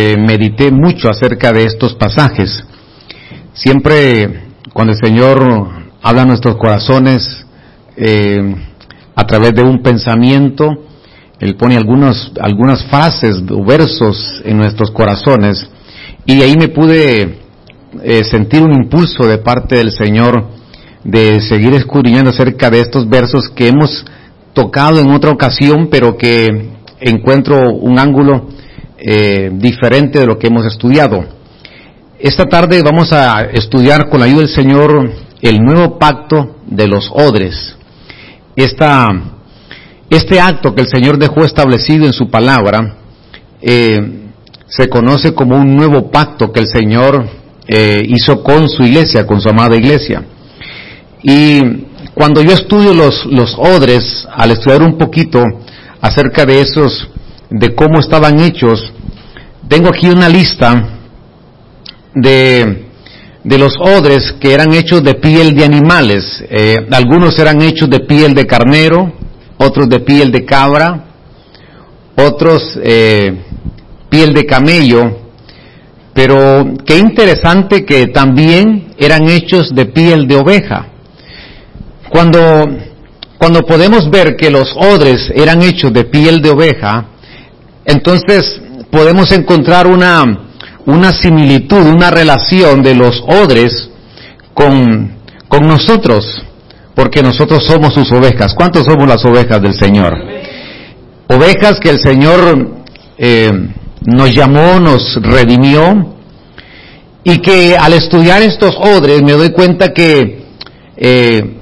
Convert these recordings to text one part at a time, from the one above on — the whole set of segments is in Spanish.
Eh, medité mucho acerca de estos pasajes. Siempre cuando el Señor habla a nuestros corazones eh, a través de un pensamiento, Él pone algunos, algunas frases o versos en nuestros corazones y ahí me pude eh, sentir un impulso de parte del Señor de seguir escudriñando acerca de estos versos que hemos tocado en otra ocasión, pero que encuentro un ángulo eh, diferente de lo que hemos estudiado. Esta tarde vamos a estudiar con la ayuda del Señor el nuevo pacto de los odres. Esta, este acto que el Señor dejó establecido en su palabra eh, se conoce como un nuevo pacto que el Señor eh, hizo con su iglesia, con su amada iglesia. Y cuando yo estudio los, los odres, al estudiar un poquito acerca de esos de cómo estaban hechos, tengo aquí una lista de, de los odres que eran hechos de piel de animales. Eh, algunos eran hechos de piel de carnero, otros de piel de cabra, otros eh, piel de camello, pero qué interesante que también eran hechos de piel de oveja. Cuando, cuando podemos ver que los odres eran hechos de piel de oveja, entonces podemos encontrar una, una similitud, una relación de los odres con, con nosotros, porque nosotros somos sus ovejas. ¿Cuántos somos las ovejas del Señor? Ovejas que el Señor eh, nos llamó, nos redimió, y que al estudiar estos odres me doy cuenta que, eh,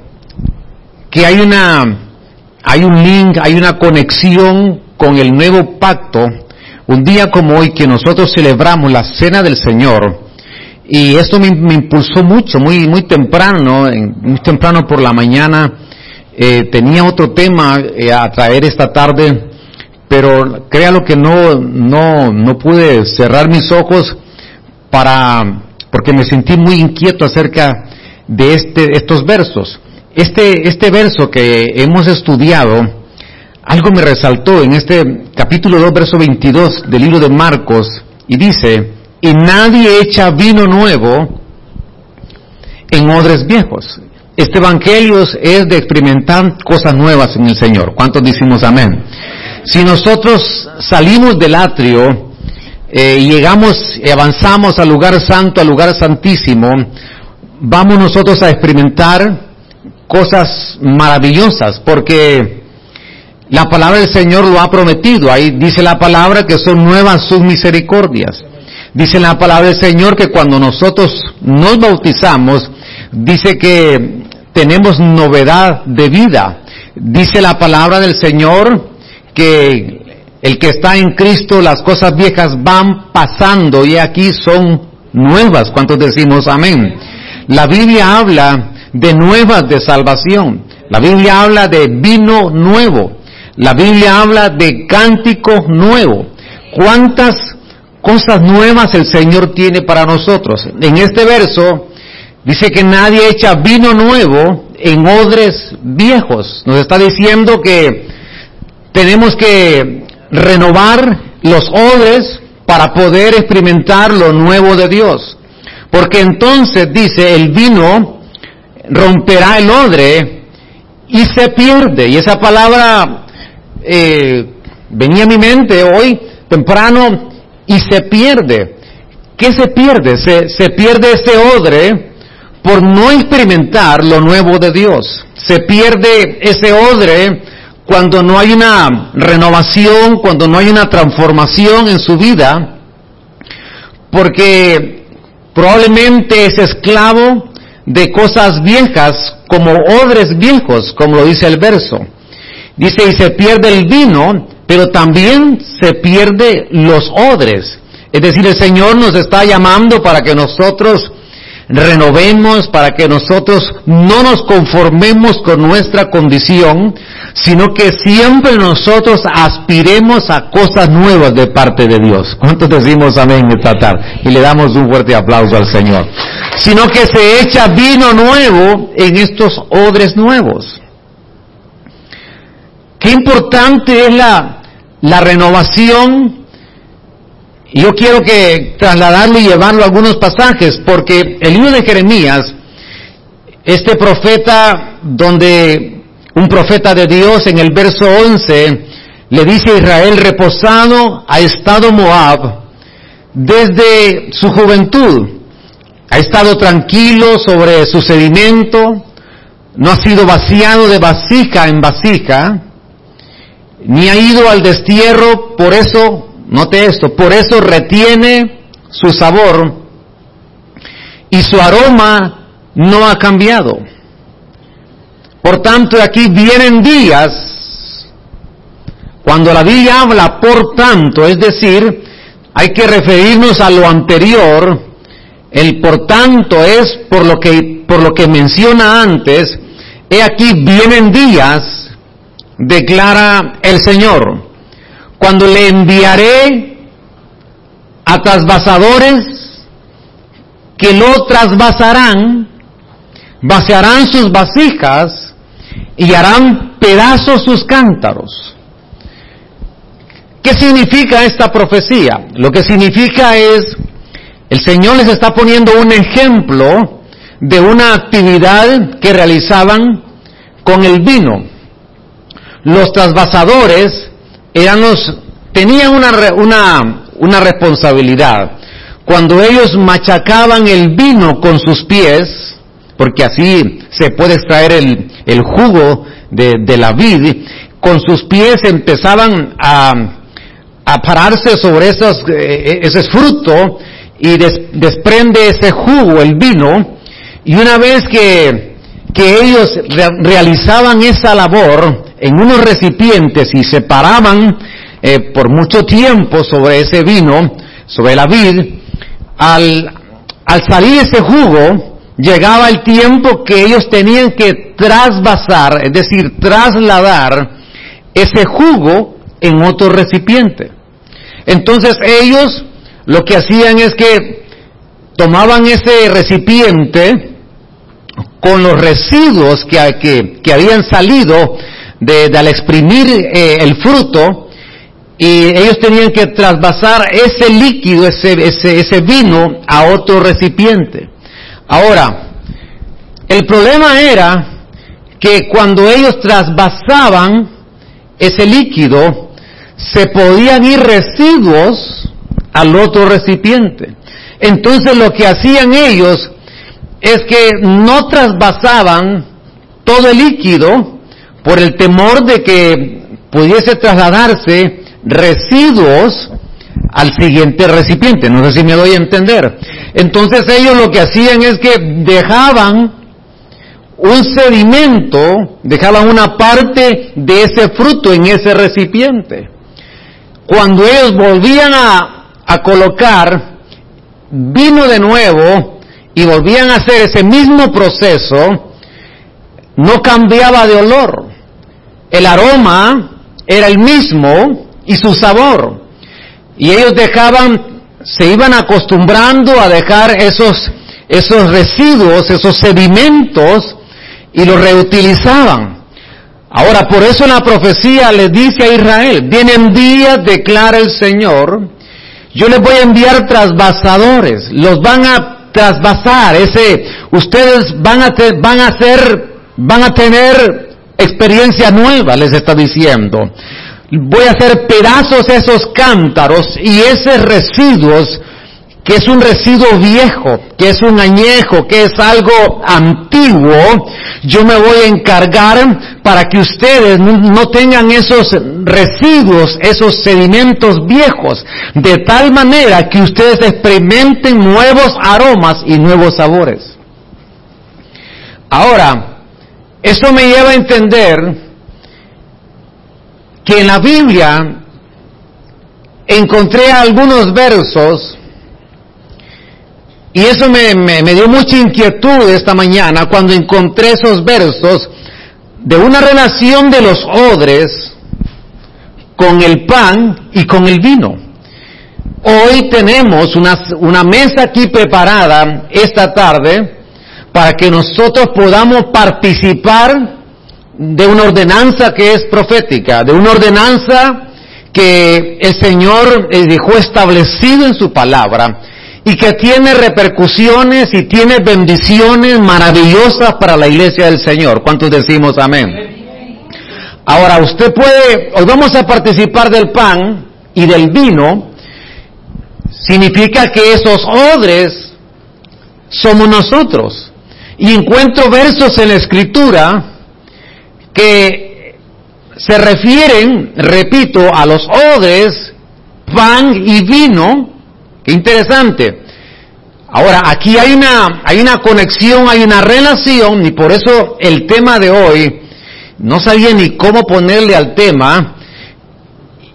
que hay una, hay un link, hay una conexión con el nuevo pacto, un día como hoy que nosotros celebramos la cena del Señor, y esto me, impulsó mucho, muy, muy temprano, muy temprano por la mañana, eh, tenía otro tema eh, a traer esta tarde, pero créalo que no, no, no pude cerrar mis ojos para, porque me sentí muy inquieto acerca de este, estos versos. Este, este verso que hemos estudiado, algo me resaltó en este capítulo 2, verso 22 del libro de Marcos, y dice, y nadie echa vino nuevo en odres viejos. Este evangelio es de experimentar cosas nuevas en el Señor. ¿Cuántos decimos amén? Si nosotros salimos del atrio eh, y llegamos y avanzamos al lugar santo, al lugar santísimo, vamos nosotros a experimentar cosas maravillosas, porque la palabra del Señor lo ha prometido. Ahí dice la palabra que son nuevas sus misericordias. Dice la palabra del Señor que cuando nosotros nos bautizamos, dice que tenemos novedad de vida. Dice la palabra del Señor que el que está en Cristo, las cosas viejas van pasando y aquí son nuevas. ¿Cuántos decimos amén? La Biblia habla de nuevas de salvación. La Biblia habla de vino nuevo. La Biblia habla de cántico nuevo. ¿Cuántas cosas nuevas el Señor tiene para nosotros? En este verso dice que nadie echa vino nuevo en odres viejos. Nos está diciendo que tenemos que renovar los odres para poder experimentar lo nuevo de Dios. Porque entonces dice, el vino romperá el odre y se pierde. Y esa palabra eh, venía a mi mente hoy temprano y se pierde. ¿Qué se pierde? Se, se pierde ese odre por no experimentar lo nuevo de Dios. Se pierde ese odre cuando no hay una renovación, cuando no hay una transformación en su vida, porque probablemente es esclavo de cosas viejas como odres viejos, como lo dice el verso. Dice, y se pierde el vino, pero también se pierde los odres. Es decir, el Señor nos está llamando para que nosotros renovemos, para que nosotros no nos conformemos con nuestra condición, sino que siempre nosotros aspiremos a cosas nuevas de parte de Dios. ¿Cuántos decimos amén esta tarde? Y le damos un fuerte aplauso al Señor. Sino que se echa vino nuevo en estos odres nuevos. Qué importante es la, renovación. Yo quiero que trasladarlo y llevarlo a algunos pasajes, porque el libro de Jeremías, este profeta, donde un profeta de Dios en el verso 11 le dice a Israel, reposado ha estado Moab desde su juventud, ha estado tranquilo sobre su sedimento, no ha sido vaciado de vasija en vasija, ni ha ido al destierro, por eso, note esto, por eso retiene su sabor y su aroma no ha cambiado. Por tanto, aquí vienen días, cuando la Biblia habla por tanto, es decir, hay que referirnos a lo anterior, el por tanto es por lo que, por lo que menciona antes, he aquí vienen días, declara el Señor, cuando le enviaré a trasvasadores que lo trasvasarán, vaciarán sus vasijas y harán pedazos sus cántaros. ¿Qué significa esta profecía? Lo que significa es, el Señor les está poniendo un ejemplo de una actividad que realizaban con el vino los trasvasadores eran los, tenían una, una, una responsabilidad. Cuando ellos machacaban el vino con sus pies, porque así se puede extraer el, el jugo de, de, la vid, con sus pies empezaban a, a pararse sobre esos, eh, ese fruto y desprende ese jugo, el vino, y una vez que, que ellos realizaban esa labor, en unos recipientes y se paraban eh, por mucho tiempo sobre ese vino, sobre la vid, al, al salir ese jugo, llegaba el tiempo que ellos tenían que trasvasar, es decir, trasladar ese jugo en otro recipiente. Entonces ellos lo que hacían es que tomaban ese recipiente con los residuos que, que, habían salido de, al exprimir eh, el fruto, y ellos tenían que trasvasar ese líquido, ese, ese, ese vino a otro recipiente. Ahora, el problema era que cuando ellos trasvasaban ese líquido, se podían ir residuos al otro recipiente. Entonces lo que hacían ellos es que no trasvasaban todo el líquido, por el temor de que pudiese trasladarse residuos al siguiente recipiente. No sé si me doy a entender. Entonces ellos lo que hacían es que dejaban un sedimento, dejaban una parte de ese fruto en ese recipiente. Cuando ellos volvían a, a colocar vino de nuevo y volvían a hacer ese mismo proceso, no cambiaba de olor el aroma era el mismo y su sabor. Y ellos dejaban, se iban acostumbrando a dejar esos, esos residuos, esos sedimentos y los reutilizaban. Ahora, por eso la profecía le dice a Israel, vienen días, declara el Señor, yo les voy a enviar trasvasadores, los van a trasvasar, ese, ustedes van a, van a ser, van a tener experiencia nueva, les está diciendo. Voy a hacer pedazos esos cántaros y esos residuos, que es un residuo viejo, que es un añejo, que es algo antiguo, yo me voy a encargar para que ustedes no tengan esos residuos, esos sedimentos viejos, de tal manera que ustedes experimenten nuevos aromas y nuevos sabores. Ahora, eso me lleva a entender que en la Biblia encontré algunos versos y eso me, dio mucha inquietud esta mañana cuando encontré esos versos de una relación de los odres con el pan y con el vino. Hoy tenemos una, una mesa aquí preparada esta tarde para que nosotros podamos participar de una ordenanza que es profética, de una ordenanza que el Señor eh, dejó establecido en su palabra y que tiene repercusiones y tiene bendiciones maravillosas para la iglesia del Señor. ¿Cuántos decimos amén? Ahora, usted puede, hoy vamos a participar del pan y del vino, significa que esos odres somos nosotros. Y encuentro versos en la escritura que se refieren, repito, a los odres, pan y vino. Qué interesante. Ahora, aquí hay una, hay una conexión, hay una relación, y por eso el tema de hoy, no sabía ni cómo ponerle al tema,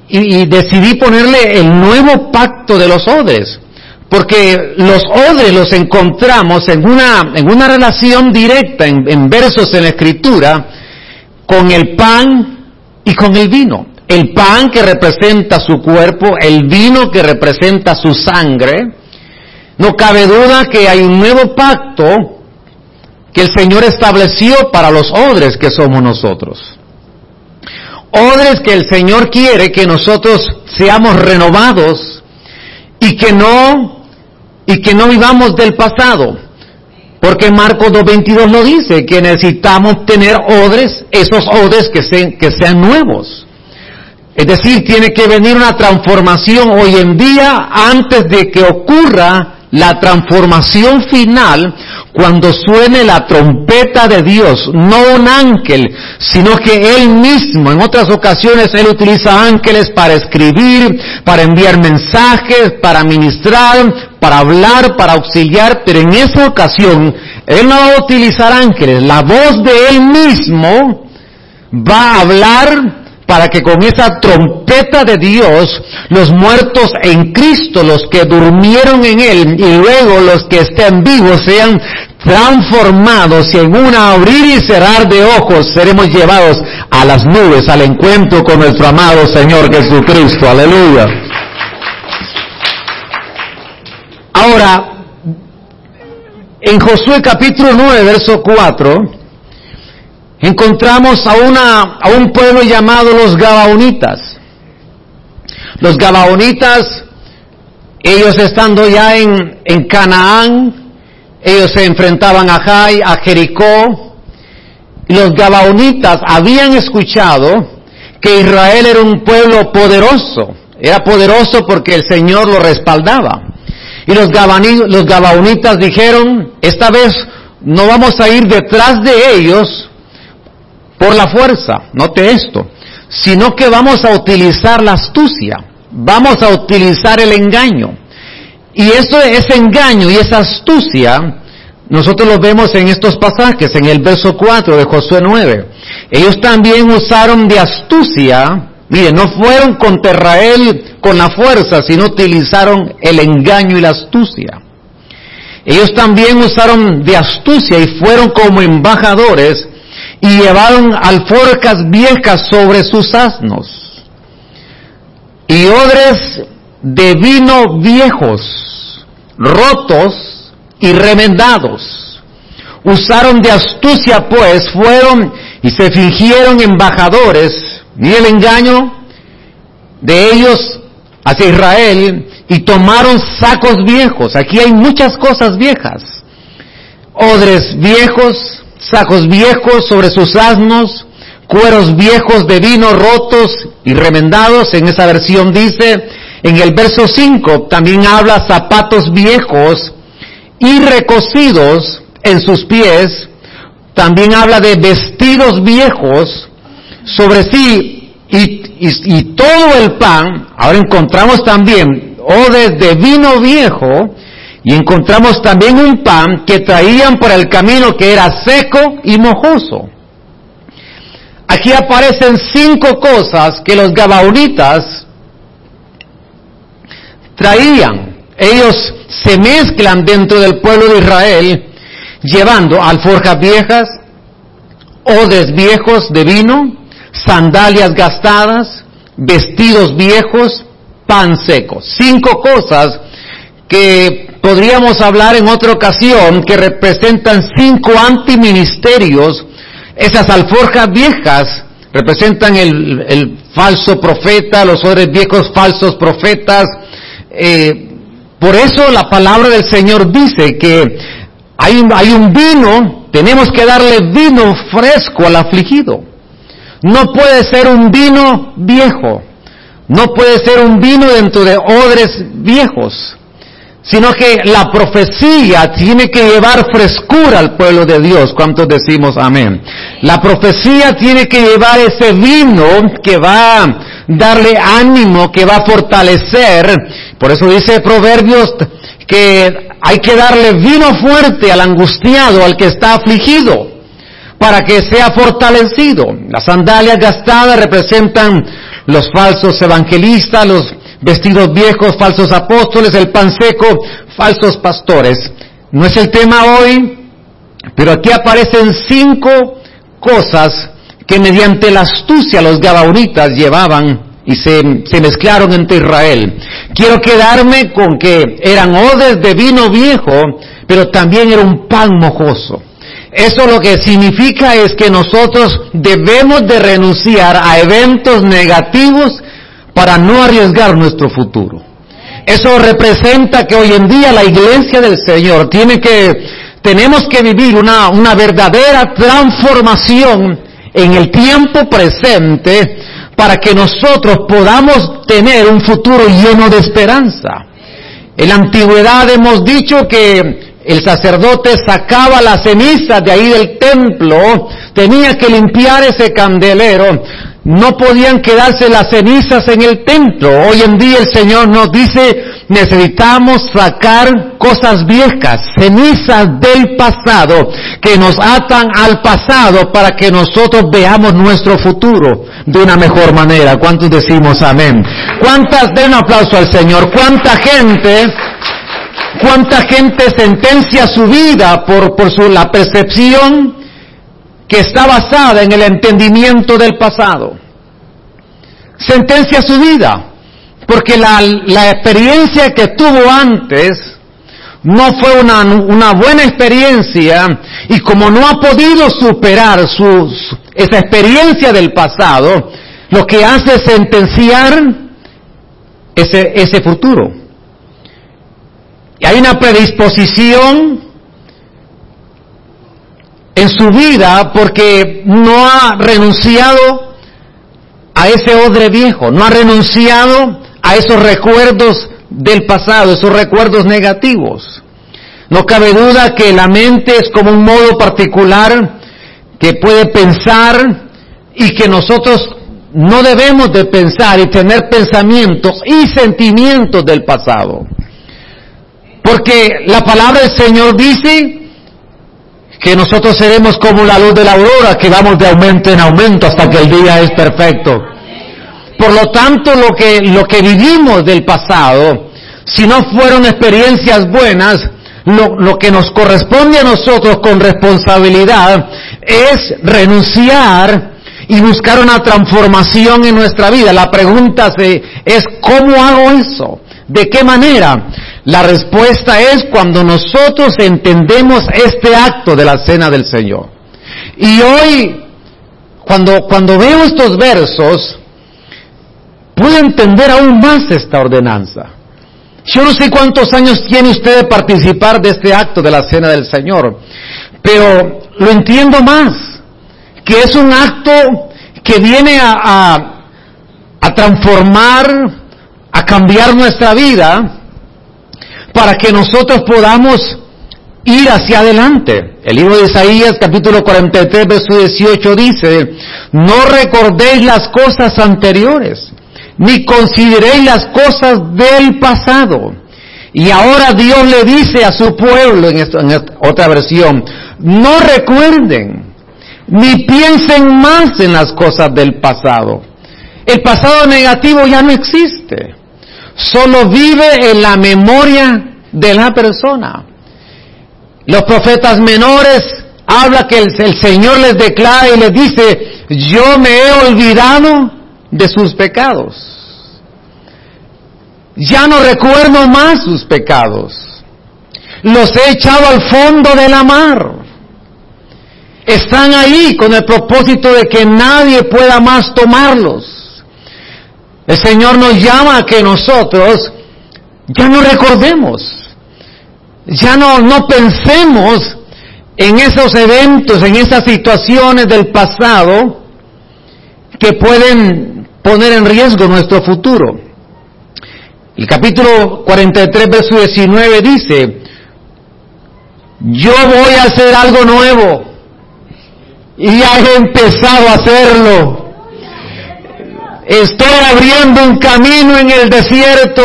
y, decidí ponerle el nuevo pacto de los odres. Porque los odres los encontramos en una, en una relación directa, en, en versos en la escritura, con el pan y con el vino. El pan que representa su cuerpo, el vino que representa su sangre. No cabe duda que hay un nuevo pacto que el Señor estableció para los odres que somos nosotros. Odres que el Señor quiere que nosotros seamos renovados y que no, y que no vivamos del pasado. Porque Marcos 2.22 lo dice, que necesitamos tener odres, esos odres que, que sean nuevos. Es decir, tiene que venir una transformación hoy en día antes de que ocurra la transformación final cuando suene la trompeta de Dios, no un ángel, sino que Él mismo, en otras ocasiones Él utiliza ángeles para escribir, para enviar mensajes, para ministrar, para hablar, para auxiliar, pero en esa ocasión Él no va a utilizar ángeles, la voz de Él mismo va a hablar para que con esa trompeta de Dios los muertos en Cristo, los que durmieron en Él y luego los que estén vivos sean transformados y en un abrir y cerrar de ojos seremos llevados a las nubes, al encuentro con nuestro amado Señor Jesucristo. Aleluya. Ahora, en Josué capítulo 9, verso 4, encontramos a, una, a un pueblo llamado los Gabaonitas. Los Gabaonitas, ellos estando ya en, en Canaán, ellos se enfrentaban a Jai, a Jericó. Los Gabaonitas habían escuchado que Israel era un pueblo poderoso. Era poderoso porque el Señor lo respaldaba. Y los Gabaonitas dijeron, esta vez no vamos a ir detrás de ellos por la fuerza, note esto, sino que vamos a utilizar la astucia, vamos a utilizar el engaño. Y eso, ese engaño y esa astucia, nosotros lo vemos en estos pasajes, en el verso 4 de Josué 9. Ellos también usaron de astucia, miren, no fueron contra Israel con la fuerza, sino utilizaron el engaño y la astucia. Ellos también usaron de astucia y fueron como embajadores y llevaron alforcas viejas sobre sus asnos y odres de vino viejos, rotos y remendados. Usaron de astucia pues, fueron y se fingieron embajadores, y el engaño de ellos hacia Israel, y tomaron sacos viejos. Aquí hay muchas cosas viejas. Odres viejos, sacos viejos sobre sus asnos, cueros viejos de vino rotos y remendados, en esa versión dice, en el verso 5 también habla zapatos viejos y recocidos en sus pies, también habla de vestidos viejos sobre sí y, todo el pan, ahora encontramos también o desde vino viejo y encontramos también un pan que traían por el camino que era seco y mojoso. Aquí aparecen cinco cosas que los gabaonitas traían. Ellos se mezclan dentro del pueblo de Israel llevando alforjas viejas, odes viejos de vino, sandalias gastadas, vestidos viejos, pan seco. Cinco cosas que podríamos hablar en otra ocasión que representan cinco antiministerios. Esas alforjas viejas representan el, falso profeta, los odres viejos falsos profetas. Eh, por eso la palabra del Señor dice que hay hay un vino, tenemos que darle vino fresco al afligido. No puede ser un vino viejo, no puede ser un vino dentro de odres viejos sino que la profecía tiene que llevar frescura al pueblo de Dios. ¿Cuántos decimos amén? La profecía tiene que llevar ese vino que va a darle ánimo, que va a fortalecer. Por eso dice Proverbios que hay que darle vino fuerte al angustiado, al que está afligido, para que sea fortalecido. Las sandalias gastadas representan los falsos evangelistas, los vestidos viejos, falsos apóstoles, el pan seco, falsos pastores. No es el tema hoy, pero aquí aparecen cinco cosas que mediante la astucia los gabauritas llevaban y se, se, mezclaron entre Israel. Quiero quedarme con que eran odes de vino viejo, pero también era un pan mojoso. Eso lo que significa es que nosotros debemos de renunciar a eventos negativos para no arriesgar nuestro futuro. Eso representa que hoy en día la iglesia del Señor tiene que, tenemos que vivir una, una verdadera transformación en el tiempo presente para que nosotros podamos tener un futuro lleno de esperanza. En la antigüedad hemos dicho que el sacerdote sacaba las cenizas de ahí del templo, tenía que limpiar ese candelero, no podían quedarse las cenizas en el templo. Hoy en día el Señor nos dice, necesitamos sacar cosas viejas, cenizas del pasado, que nos atan al pasado para que nosotros veamos nuestro futuro de una mejor manera. ¿Cuántos decimos amén? ¿Cuántas, den un aplauso al Señor, cuánta gente, cuánta gente sentencia su vida por, por su, la percepción que está basada en el entendimiento del pasado. Sentencia su vida, porque la, la experiencia que tuvo antes no fue una, una, buena experiencia y como no ha podido superar su, esa experiencia del pasado, lo que hace es sentenciar ese, ese futuro. Y hay una predisposición en su vida porque no ha renunciado a ese odre viejo, no ha renunciado a esos recuerdos del pasado, esos recuerdos negativos. No cabe duda que la mente es como un modo particular que puede pensar y que nosotros no debemos de pensar y tener pensamientos y sentimientos del pasado. Porque la palabra del Señor dice que nosotros seremos como la luz de la aurora, que vamos de aumento en aumento hasta que el día es perfecto. Por lo tanto, lo que, lo que vivimos del pasado, si no fueron experiencias buenas, lo, lo que nos corresponde a nosotros con responsabilidad es renunciar y buscar una transformación en nuestra vida. La pregunta es, ¿cómo hago eso? ¿De qué manera? La respuesta es cuando nosotros entendemos este acto de la cena del Señor. Y hoy, cuando, cuando veo estos versos, puedo entender aún más esta ordenanza. Yo no sé cuántos años tiene usted de participar de este acto de la cena del Señor, pero lo entiendo más, que es un acto que viene a, transformar, a cambiar nuestra vida, para que nosotros podamos ir hacia adelante. El libro de Isaías capítulo 43 verso 18 dice, no recordéis las cosas anteriores, ni consideréis las cosas del pasado. Y ahora Dios le dice a su pueblo, en, esta, en otra versión, no recuerden, ni piensen más en las cosas del pasado. El pasado negativo ya no existe solo vive en la memoria de la persona. Los profetas menores habla que el, el, Señor les declara y les dice, yo me he olvidado de sus pecados. Ya no recuerdo más sus pecados. Los he echado al fondo de la mar. Están ahí con el propósito de que nadie pueda más tomarlos. El Señor nos llama a que nosotros ya no recordemos, ya no, no pensemos en esos eventos, en esas situaciones del pasado que pueden poner en riesgo nuestro futuro. El capítulo 43, verso 19 dice, yo voy a hacer algo nuevo y ya he empezado a hacerlo. Estoy abriendo un camino en el desierto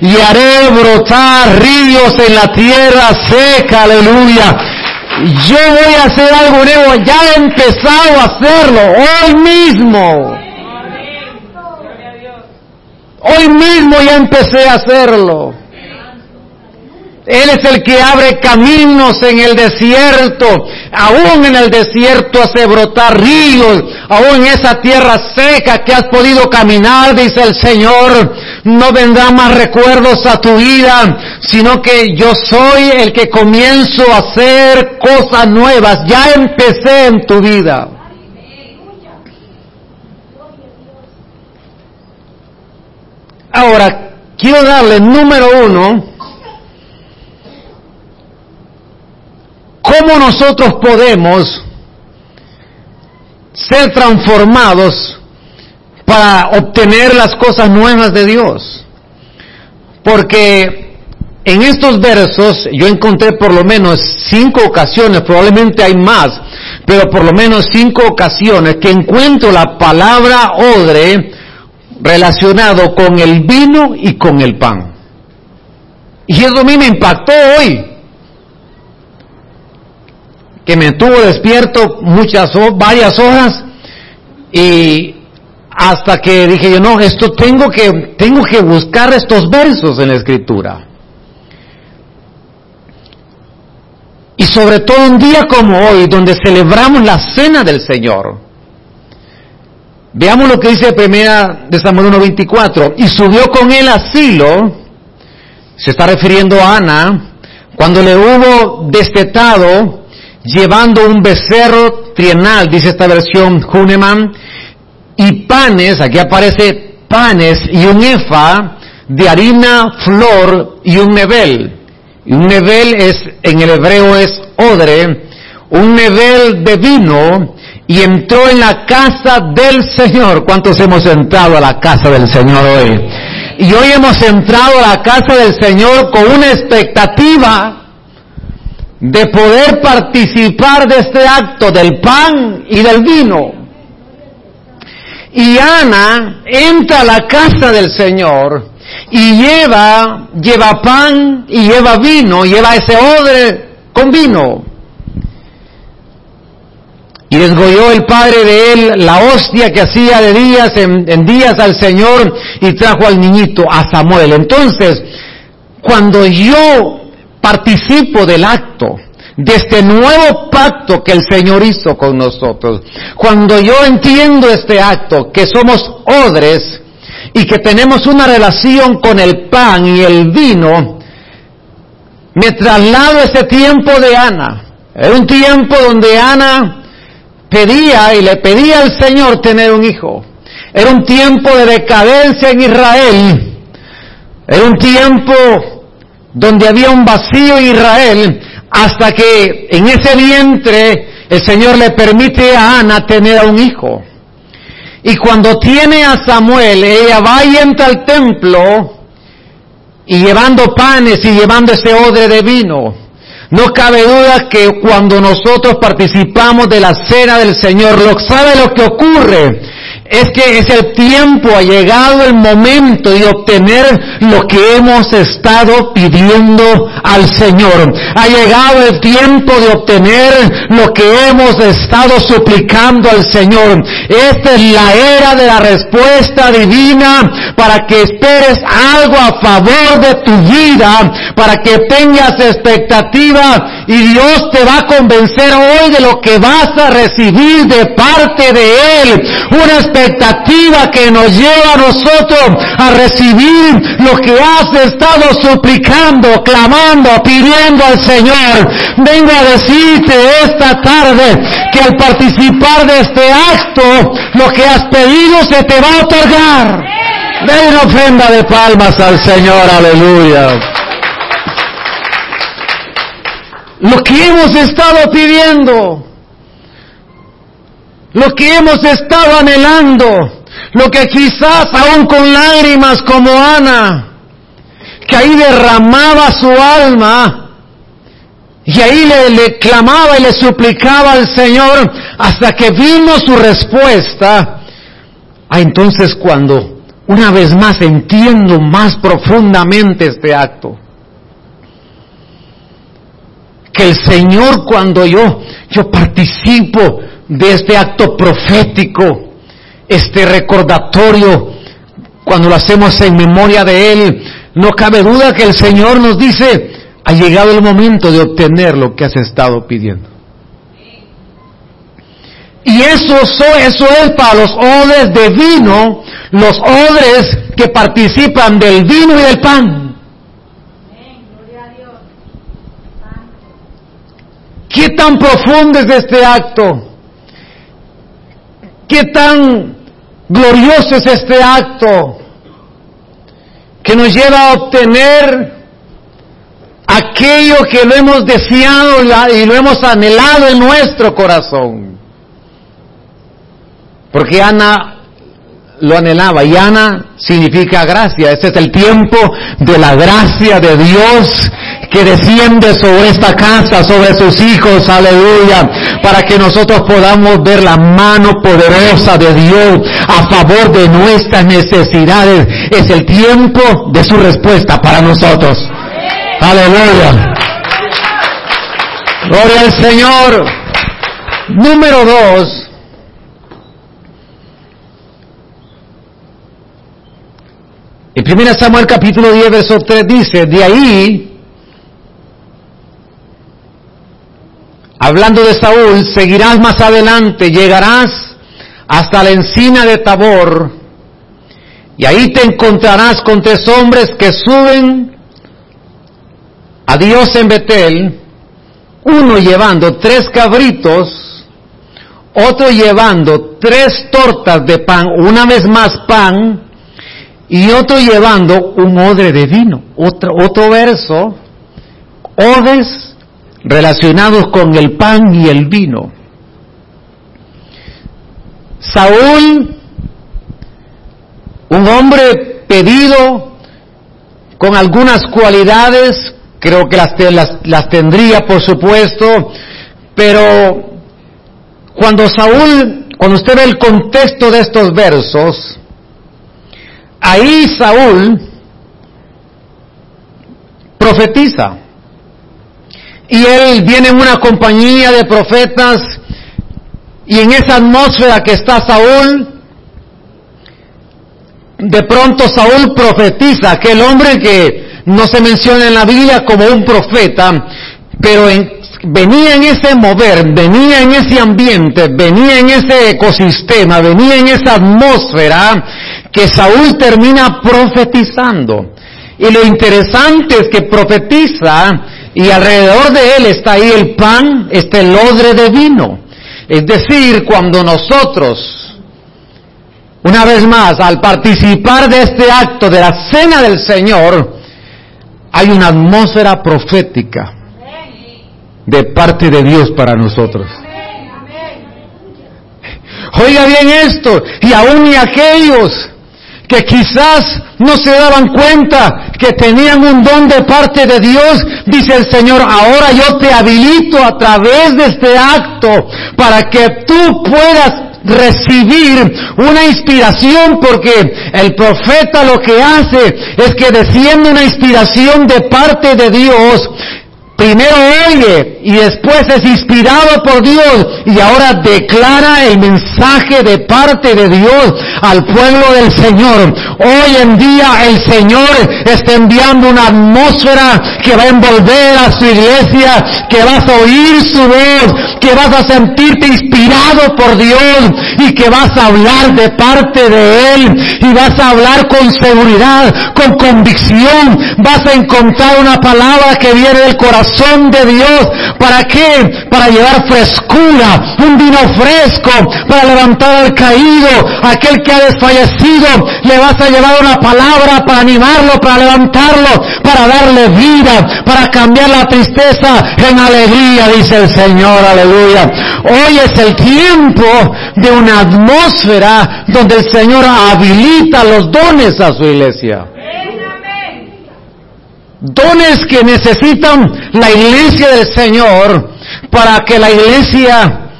y haré brotar ríos en la tierra seca, aleluya. Yo voy a hacer algo nuevo, ya he empezado a hacerlo hoy mismo. Hoy mismo ya empecé a hacerlo. Él es el que abre caminos en el desierto. Aún en el desierto hace brotar ríos. Aún en esa tierra seca que has podido caminar, dice el Señor, no vendrán más recuerdos a tu vida, sino que yo soy el que comienzo a hacer cosas nuevas. Ya empecé en tu vida. Ahora, quiero darle número uno, cómo nosotros podemos ser transformados para obtener las cosas nuevas de Dios. Porque en estos versos yo encontré por lo menos cinco ocasiones, probablemente hay más, pero por lo menos cinco ocasiones que encuentro la palabra odre relacionado con el vino y con el pan. Y eso a mí me impactó hoy, que me tuvo despierto muchas, varias horas y hasta que dije yo, no, esto tengo que, tengo que buscar estos versos en la escritura. Y sobre todo un día como hoy, donde celebramos la cena del Señor, Veamos lo que dice primera de Samuel 1.24. Y subió con él a Silo, se está refiriendo a Ana, cuando le hubo destetado, llevando un becerro trienal, dice esta versión Huneman, y panes, aquí aparece panes y un efa de harina, flor y un nebel. Y un nebel es, en el hebreo es odre, un nebel de vino y entró en la casa del Señor. ¿Cuántos hemos entrado a la casa del Señor hoy? Y hoy hemos entrado a la casa del Señor con una expectativa de poder participar de este acto del pan y del vino. Y Ana entra a la casa del Señor y lleva, lleva pan y lleva vino, lleva ese odre con vino. Y desgolló el padre de él la hostia que hacía de días en, días al Señor y trajo al niñito, a Samuel. Entonces, cuando yo participo del acto, de este nuevo pacto que el Señor hizo con nosotros. Cuando yo entiendo este acto, que somos odres y que tenemos una relación con el pan y el vino, me traslado a ese tiempo de Ana. Era un tiempo donde Ana pedía y le pedía al Señor tener un hijo. Era un tiempo de decadencia en Israel. Era un tiempo donde había un vacío Israel hasta que en ese vientre el Señor le permite a Ana tener a un hijo. Y cuando tiene a Samuel, ella va y entra al templo y llevando panes y llevando ese odre de vino. No cabe duda que cuando nosotros participamos de la cena del Señor, lo sabe lo que ocurre es que es el tiempo, ha llegado el momento de obtener lo que hemos estado pidiendo al Señor. Ha llegado el tiempo de obtener lo que hemos estado suplicando al Señor. Esta es la era de la respuesta divina para que esperes algo a favor de tu vida, para que tengas expectativa y Dios te va a convencer hoy de lo que vas a recibir de parte de Él. Expectativa que nos lleva a nosotros a recibir lo que has estado suplicando, clamando, pidiendo al Señor. Vengo a decirte esta tarde que al participar de este acto, lo que has pedido se te va a otorgar. Den una ofrenda de palmas al Señor, aleluya. Lo que hemos estado pidiendo, lo que hemos estado anhelando, lo que quizás aún con lágrimas como Ana, que ahí derramaba su alma, y ahí le, le, clamaba y le suplicaba al Señor hasta que vino su respuesta. Ah, entonces cuando una vez más entiendo más profundamente este acto. Que el Señor cuando yo, yo participo de este acto profético, este recordatorio, cuando lo hacemos en memoria de Él, no cabe duda que el Señor nos dice, ha llegado el momento de obtener lo que has estado pidiendo. Y eso, eso es para los odres de vino, los odres que participan del vino y del pan. ¿Qué tan profundo es este acto? ¿Qué tan glorioso es este acto que nos lleva a obtener aquello que lo hemos deseado y lo hemos anhelado en nuestro corazón. Porque Ana lo anhelaba y Ana significa gracia. Este es el tiempo de la gracia de Dios que desciende sobre esta casa, sobre sus hijos, aleluya, para que nosotros podamos ver la mano poderosa de Dios a favor de nuestras necesidades. Es el tiempo de su respuesta para nosotros. Aleluya. Gloria al Señor. Número dos. En 1 Samuel capítulo 10, verso 3 dice, de ahí, hablando de Saúl, seguirás más adelante, llegarás hasta la encina de Tabor, y ahí te encontrarás con tres hombres que suben a Dios en Betel, uno llevando tres cabritos, otro llevando tres tortas de pan, una vez más pan, y otro llevando un odre de vino. Otro, otro verso, odes relacionados con el pan y el vino. Saúl, un hombre pedido con algunas cualidades, creo que las, las, tendría por supuesto, pero cuando Saúl, cuando usted ve el contexto de estos versos, ahí Saúl profetiza. Y él viene en una compañía de profetas y en esa atmósfera que está Saúl, de pronto Saúl profetiza, aquel hombre que no se menciona en la Biblia como un profeta, pero venía en ese mover, venía en ese ambiente, venía en ese ecosistema, venía en esa atmósfera que Saúl termina profetizando. Y lo interesante es que profetiza y alrededor de él está ahí el pan, está el odre de vino. Es decir, cuando nosotros, una vez más, al participar de este acto de la cena del Señor, hay una atmósfera profética de parte de Dios para nosotros. Oiga bien esto, y aún y aquellos que quizás no se daban cuenta que tenían un don de parte de Dios, dice el Señor, ahora yo te habilito a través de este acto para que tú puedas recibir una inspiración porque el profeta lo que hace es que desciende una inspiración de parte de Dios primero oye y después es inspirado por Dios y ahora declara el mensaje de parte de Dios al pueblo del Señor. Hoy en día el Señor está enviando una atmósfera que va a envolver a su iglesia, que vas a oír su voz, que vas a sentirte inspirado por Dios y que vas a hablar de parte de Él y vas a hablar con seguridad, con convicción, vas a encontrar una palabra que viene del corazón de Dios ¿Para qué? Para llevar frescura, un vino fresco, para levantar al caído, aquel que ha desfallecido. Le vas a llevar una palabra para animarlo, para levantarlo, para darle vida, para cambiar la tristeza en alegría, dice el Señor, aleluya. Hoy es el tiempo de una atmósfera donde el Señor habilita los dones a su iglesia. Dones que necesitan la iglesia del Señor para que la iglesia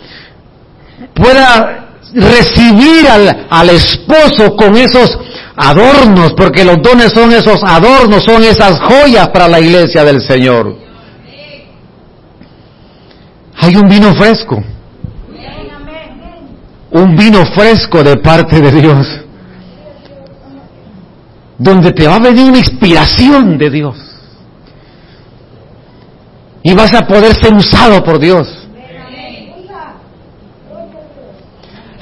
pueda recibir al, al esposo con esos adornos, porque los dones son esos adornos, son esas joyas para la iglesia del Señor. Hay un vino fresco. Un vino fresco de parte de Dios. Donde te va a venir una inspiración de Dios. Y vas a poder ser usado por Dios.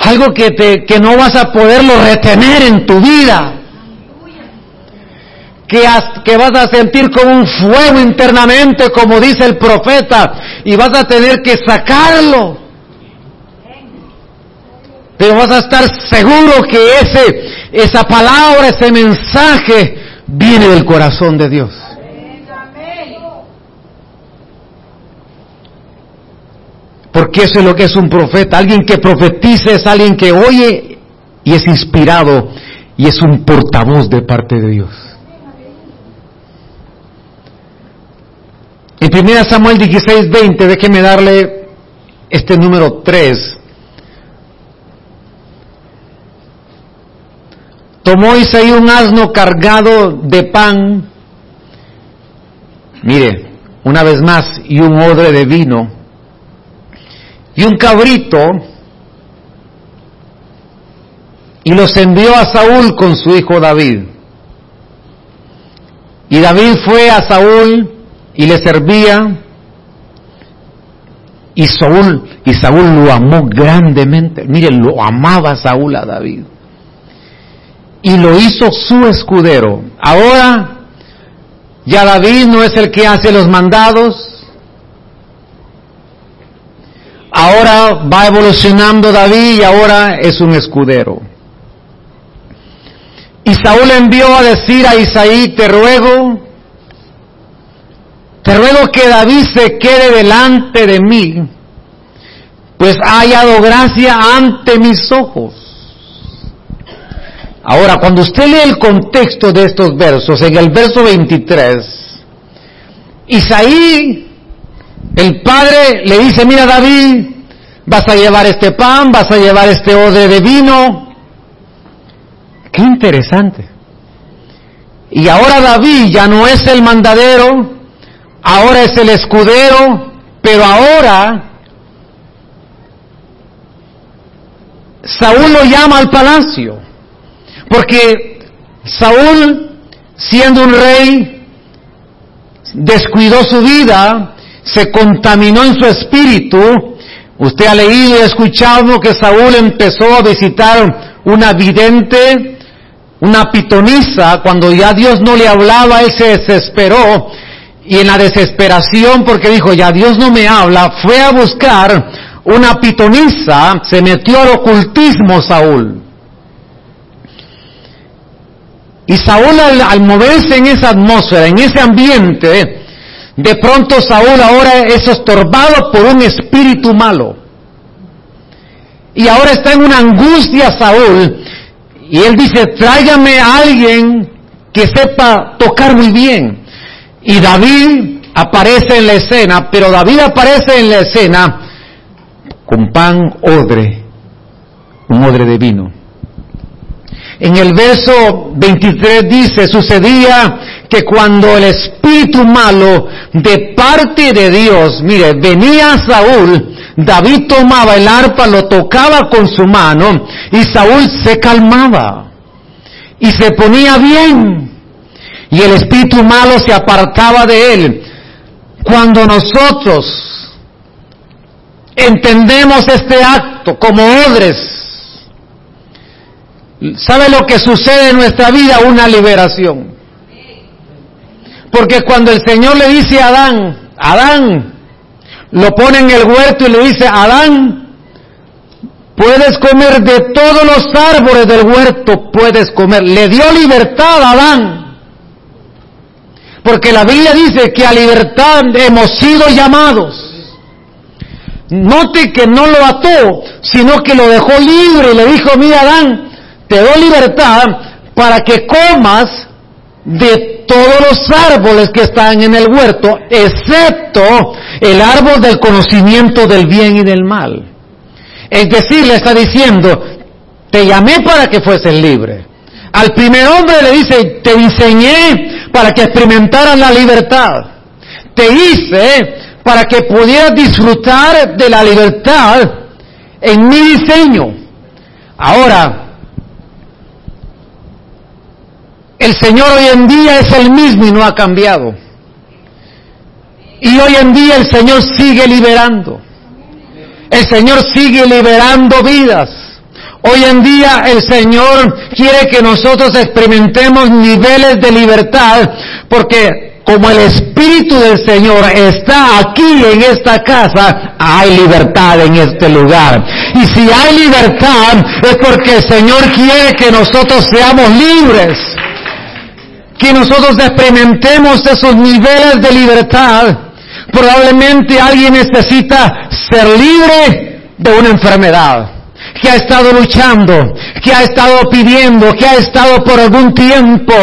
Algo que, te, que no vas a poderlo retener en tu vida. Que, que vas a sentir como un fuego internamente, como dice el profeta, y vas a tener que sacarlo. Pero vas a estar seguro que ese, esa palabra, ese mensaje viene del corazón de Dios. Porque eso es lo que es un profeta. Alguien que profetiza es alguien que oye y es inspirado y es un portavoz de parte de Dios. En 1 Samuel 16, 20, déjeme darle este número 3. Tomó Isaí un asno cargado de pan, mire, una vez más, y un odre de vino y un cabrito y los envió a Saúl con su hijo David. Y David fue a Saúl y le servía y Saúl y Saúl lo amó grandemente. Miren, lo amaba Saúl a David. Y lo hizo su escudero. Ahora ya David no es el que hace los mandados, Ahora va evolucionando David y ahora es un escudero. Y Saúl envió a decir a Isaí, te ruego, te ruego que David se quede delante de mí, pues ha hallado gracia ante mis ojos. Ahora, cuando usted lee el contexto de estos versos, en el verso 23, Isaí el padre le dice, mira David, vas a llevar este pan, vas a llevar este odre de vino. Qué interesante. Y ahora David ya no es el mandadero, ahora es el escudero, pero ahora Saúl lo llama al palacio, porque Saúl, siendo un rey, descuidó su vida, se contaminó en su espíritu. Usted ha leído y escuchado que Saúl empezó a visitar una vidente, una pitonisa, cuando ya Dios no le hablaba, él se desesperó y en la desesperación, porque dijo, ya Dios no me habla, fue a buscar una pitonisa, se metió al ocultismo Saúl. Y Saúl al, al moverse en esa atmósfera, en ese ambiente, de pronto Saúl ahora es estorbado por un espíritu malo. Y ahora está en una angustia Saúl. Y él dice, tráigame a alguien que sepa tocar muy bien. Y David aparece en la escena, pero David aparece en la escena con pan odre, un odre de vino. En el verso 23 dice, sucedía que cuando el espíritu malo de parte de Dios, mire, venía a Saúl, David tomaba el arpa, lo tocaba con su mano y Saúl se calmaba y se ponía bien y el espíritu malo se apartaba de él. Cuando nosotros entendemos este acto como odres, ¿sabe lo que sucede en nuestra vida? Una liberación. Porque cuando el Señor le dice a Adán, Adán, lo pone en el huerto y le dice, Adán, puedes comer de todos los árboles del huerto, puedes comer. Le dio libertad a Adán. Porque la Biblia dice que a libertad hemos sido llamados. Note que no lo ató, sino que lo dejó libre y le dijo, mira Adán, te doy libertad para que comas de todos los árboles que están en el huerto, excepto el árbol del conocimiento del bien y del mal. Es decir, le está diciendo, te llamé para que fueses libre. Al primer hombre le dice, te diseñé para que experimentaras la libertad. Te hice para que pudieras disfrutar de la libertad en mi diseño. Ahora, El Señor hoy en día es el mismo y no ha cambiado. Y hoy en día el Señor sigue liberando. El Señor sigue liberando vidas. Hoy en día el Señor quiere que nosotros experimentemos niveles de libertad porque como el Espíritu del Señor está aquí en esta casa, hay libertad en este lugar. Y si hay libertad es porque el Señor quiere que nosotros seamos libres que nosotros experimentemos esos niveles de libertad, probablemente alguien necesita ser libre de una enfermedad que ha estado luchando, que ha estado pidiendo, que ha estado por algún tiempo,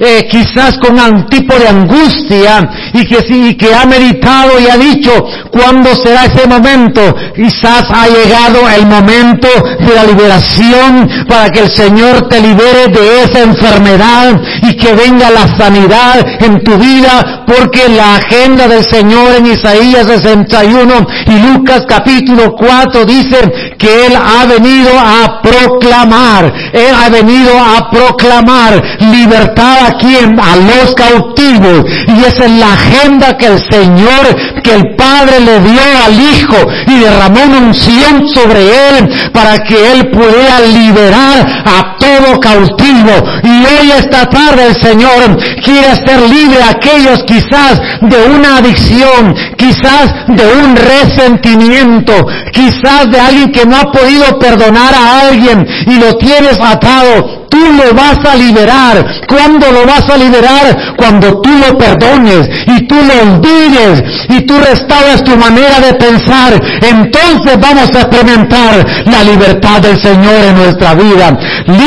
eh, quizás con un tipo de angustia y que, sí, que ha meditado y ha dicho, ¿cuándo será ese momento? Quizás ha llegado el momento de la liberación para que el Señor te libere de esa enfermedad y que venga la sanidad en tu vida, porque la agenda del Señor en Isaías 61 y Lucas capítulo 4 dice que Él ha venido a proclamar, Él ha venido a proclamar libertad aquí a los cautivos. Y esa es la agenda que el Señor, que el Padre le dio al Hijo y derramó una unción sobre Él para que Él pudiera liberar a cautivo. Y hoy esta tarde el Señor quiere hacer libre aquellos quizás de una adicción, quizás de un resentimiento, quizás de alguien que no ha podido perdonar a alguien y lo tienes atado tú lo vas a liberar. ¿Cuándo lo vas a liberar? Cuando tú lo perdones y tú lo olvides y tú restauras tu manera de pensar. Entonces vamos a experimentar la libertad del Señor en nuestra vida.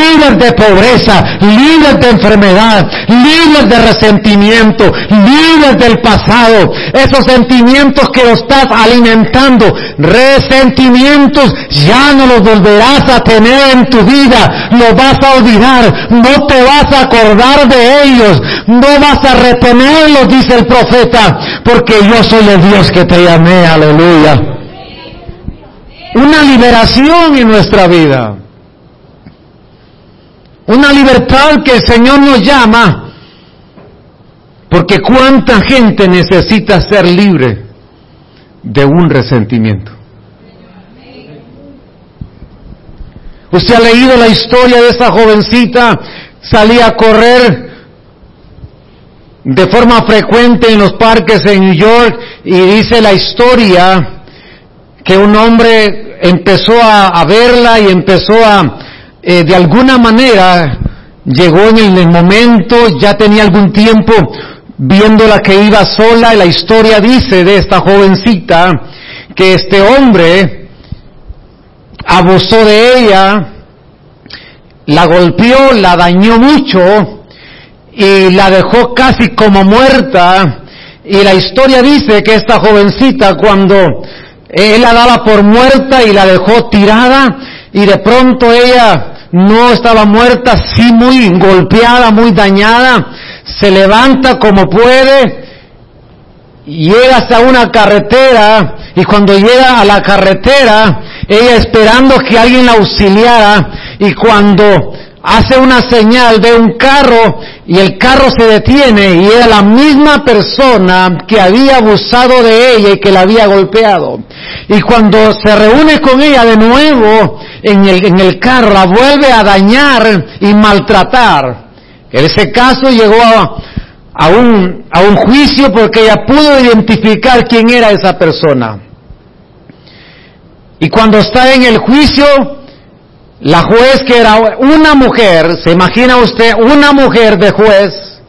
Libres de pobreza, libres de enfermedad, libres de resentimiento, libres del pasado. Esos sentimientos que lo estás alimentando, resentimientos, ya no los volverás a tener en tu vida. Lo vas a olvidar no te vas a acordar de ellos, no vas a retenerlos, dice el profeta, porque yo soy el Dios que te llamé, aleluya. Una liberación en nuestra vida. Una libertad que el Señor nos llama, porque cuánta gente necesita ser libre de un resentimiento. Usted ha leído la historia de esa jovencita, salía a correr de forma frecuente en los parques en New York. Y dice la historia que un hombre empezó a, verla y empezó a, eh, de alguna manera, llegó en el, momento, ya tenía algún tiempo viéndola que iba sola y la historia dice de esta jovencita que este hombre abusó de ella, la golpeó, la dañó mucho y la dejó casi como muerta. Y la historia dice que esta jovencita cuando él la daba por muerta y la dejó tirada y de pronto ella no estaba muerta, sí muy golpeada, muy dañada, se levanta como puede, llega hasta una carretera. Y cuando llega a la carretera ella esperando que alguien la auxiliara. Y cuando hace una señal de un carro y el carro se detiene y era la misma persona que había abusado de ella y que la había golpeado. Y cuando se reúne con ella de nuevo en el, en el carro, la vuelve a dañar y maltratar. En ese caso llegó a, a, un, a un juicio porque ella pudo identificar quién era esa persona. Y cuando está en el juicio, la juez que era una mujer, se imagina usted una mujer de juez,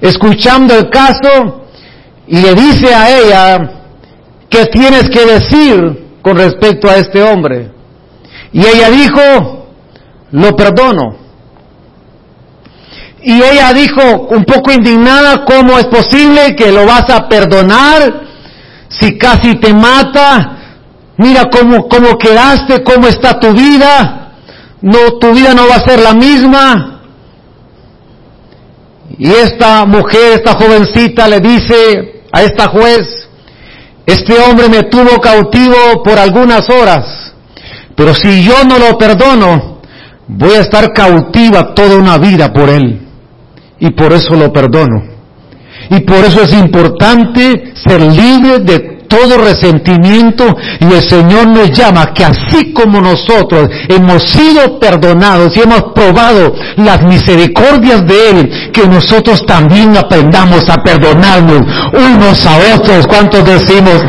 escuchando el caso y le dice a ella, ¿qué tienes que decir con respecto a este hombre? Y ella dijo, lo perdono. Y ella dijo, un poco indignada, ¿cómo es posible que lo vas a perdonar si casi te mata? Mira cómo, cómo quedaste, cómo está tu vida. No, tu vida no va a ser la misma. Y esta mujer, esta jovencita le dice a esta juez, este hombre me tuvo cautivo por algunas horas, pero si yo no lo perdono, voy a estar cautiva toda una vida por él y por eso lo perdono. Y por eso es importante ser libre de todo resentimiento y el Señor nos llama que así como nosotros hemos sido perdonados y hemos probado las misericordias de Él, que nosotros también aprendamos a perdonarnos unos a otros. ¿Cuántos decimos?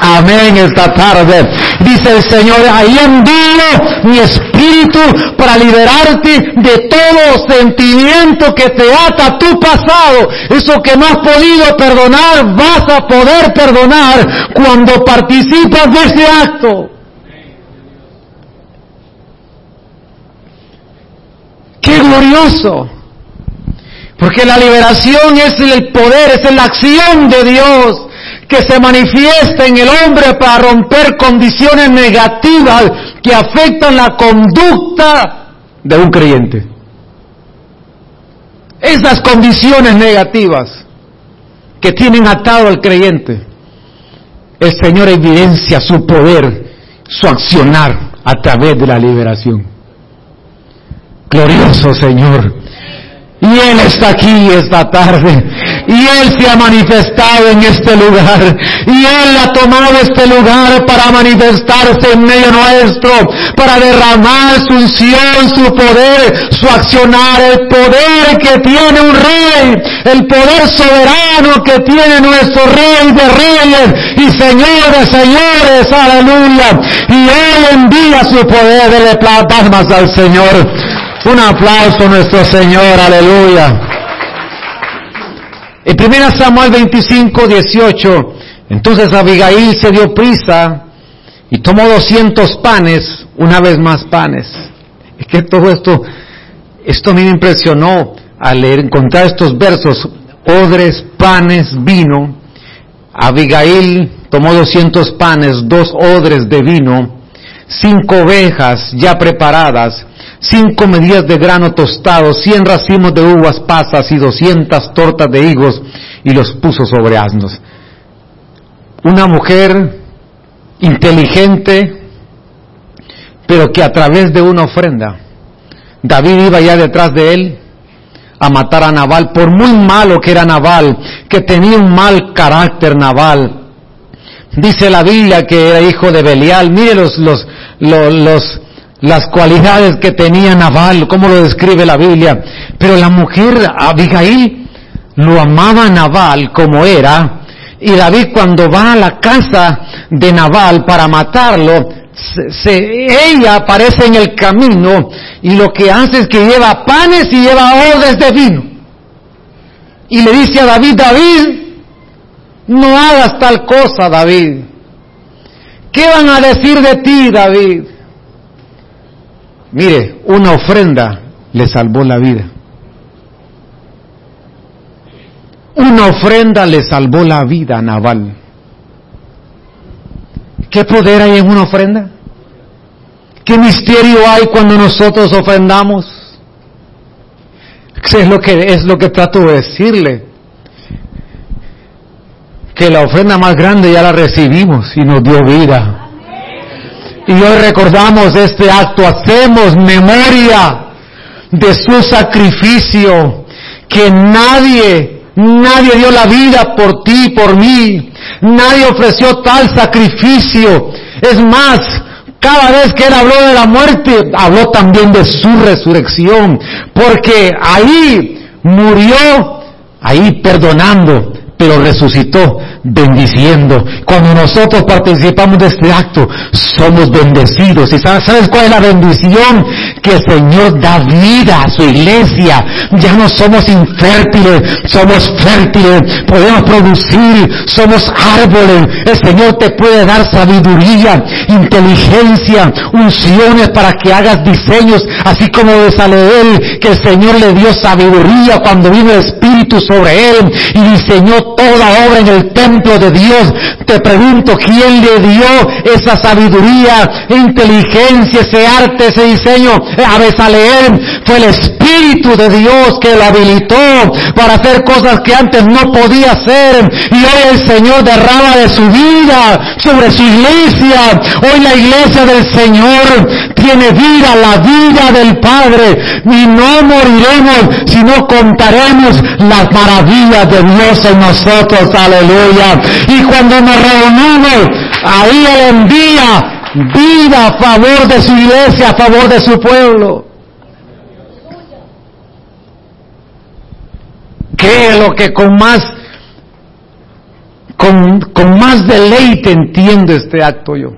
Amén esta tarde. Dice el Señor, ahí envío mi espíritu para liberarte de todo sentimiento que te ata tu pasado. Eso que no has podido perdonar, vas a poder perdonar cuando participas de ese acto. ¡Qué glorioso! Porque la liberación es el poder, es la acción de Dios que se manifiesta en el hombre para romper condiciones negativas que afectan la conducta de un creyente. Esas condiciones negativas que tienen atado al creyente, el Señor evidencia su poder, su accionar a través de la liberación. Glorioso Señor. Y Él está aquí esta tarde. Y Él se ha manifestado en este lugar. Y Él ha tomado este lugar para manifestarse en medio nuestro. Para derramar su unción, su poder, su accionar. El poder que tiene un rey. El poder soberano que tiene nuestro rey de reyes. Y señores, señores, aleluya. Y Él envía su poder. de palmas al Señor. Un aplauso nuestro Señor, aleluya. En 1 Samuel 25, 18, entonces Abigail se dio prisa y tomó 200 panes, una vez más panes. Es que todo esto, esto me impresionó al leer, encontrar estos versos, odres, panes, vino. Abigail tomó 200 panes, dos odres de vino, cinco ovejas ya preparadas, cinco medidas de grano tostado, cien racimos de uvas pasas y doscientas tortas de higos, y los puso sobre asnos. Una mujer inteligente, pero que a través de una ofrenda, David iba ya detrás de él a matar a Naval, por muy malo que era Naval, que tenía un mal carácter Naval. Dice la Biblia que era hijo de Belial. Mire los, los, los las cualidades que tenía Naval, como lo describe la Biblia. Pero la mujer Abigail lo amaba a Naval como era, y David cuando va a la casa de Naval para matarlo, se, ella aparece en el camino y lo que hace es que lleva panes y lleva odes de vino. Y le dice a David, David, no hagas tal cosa, David. ¿Qué van a decir de ti, David? Mire, una ofrenda le salvó la vida. Una ofrenda le salvó la vida a Naval. ¿Qué poder hay en una ofrenda? ¿Qué misterio hay cuando nosotros ofrendamos? Es lo que, es lo que trato de decirle. Que la ofrenda más grande ya la recibimos y nos dio vida. Y hoy recordamos este acto, hacemos memoria de su sacrificio, que nadie, nadie dio la vida por ti, por mí, nadie ofreció tal sacrificio. Es más, cada vez que él habló de la muerte, habló también de su resurrección, porque ahí murió, ahí perdonando, pero resucitó bendiciendo. Cuando nosotros participamos de este acto, somos bendecidos. ¿Y sabes cuál es la bendición? Que el Señor da vida a su iglesia. Ya no somos infértiles, somos fértiles, podemos producir, somos árboles. El Señor te puede dar sabiduría, inteligencia, unciones para que hagas diseños, así como de Saleel, que el Señor le dio sabiduría cuando vino el Espíritu sobre él y diseñó toda obra en el templo de Dios. Te pregunto, ¿quién le dio esa sabiduría, inteligencia, ese arte, ese diseño a Besaleel? Fue el Espíritu de Dios que lo habilitó para hacer cosas que antes no podía hacer. Y hoy el Señor derrama de su vida sobre su iglesia. Hoy la iglesia del Señor tiene vida, la vida del Padre. Y no moriremos, sino contaremos las maravillas de Dios en nosotros. Aleluya. Y cuando nos reunimos, ahí Él envía vida a favor de su iglesia, a favor de su pueblo. ¿Qué es lo que con más, con, con más deleite entiendo este acto yo?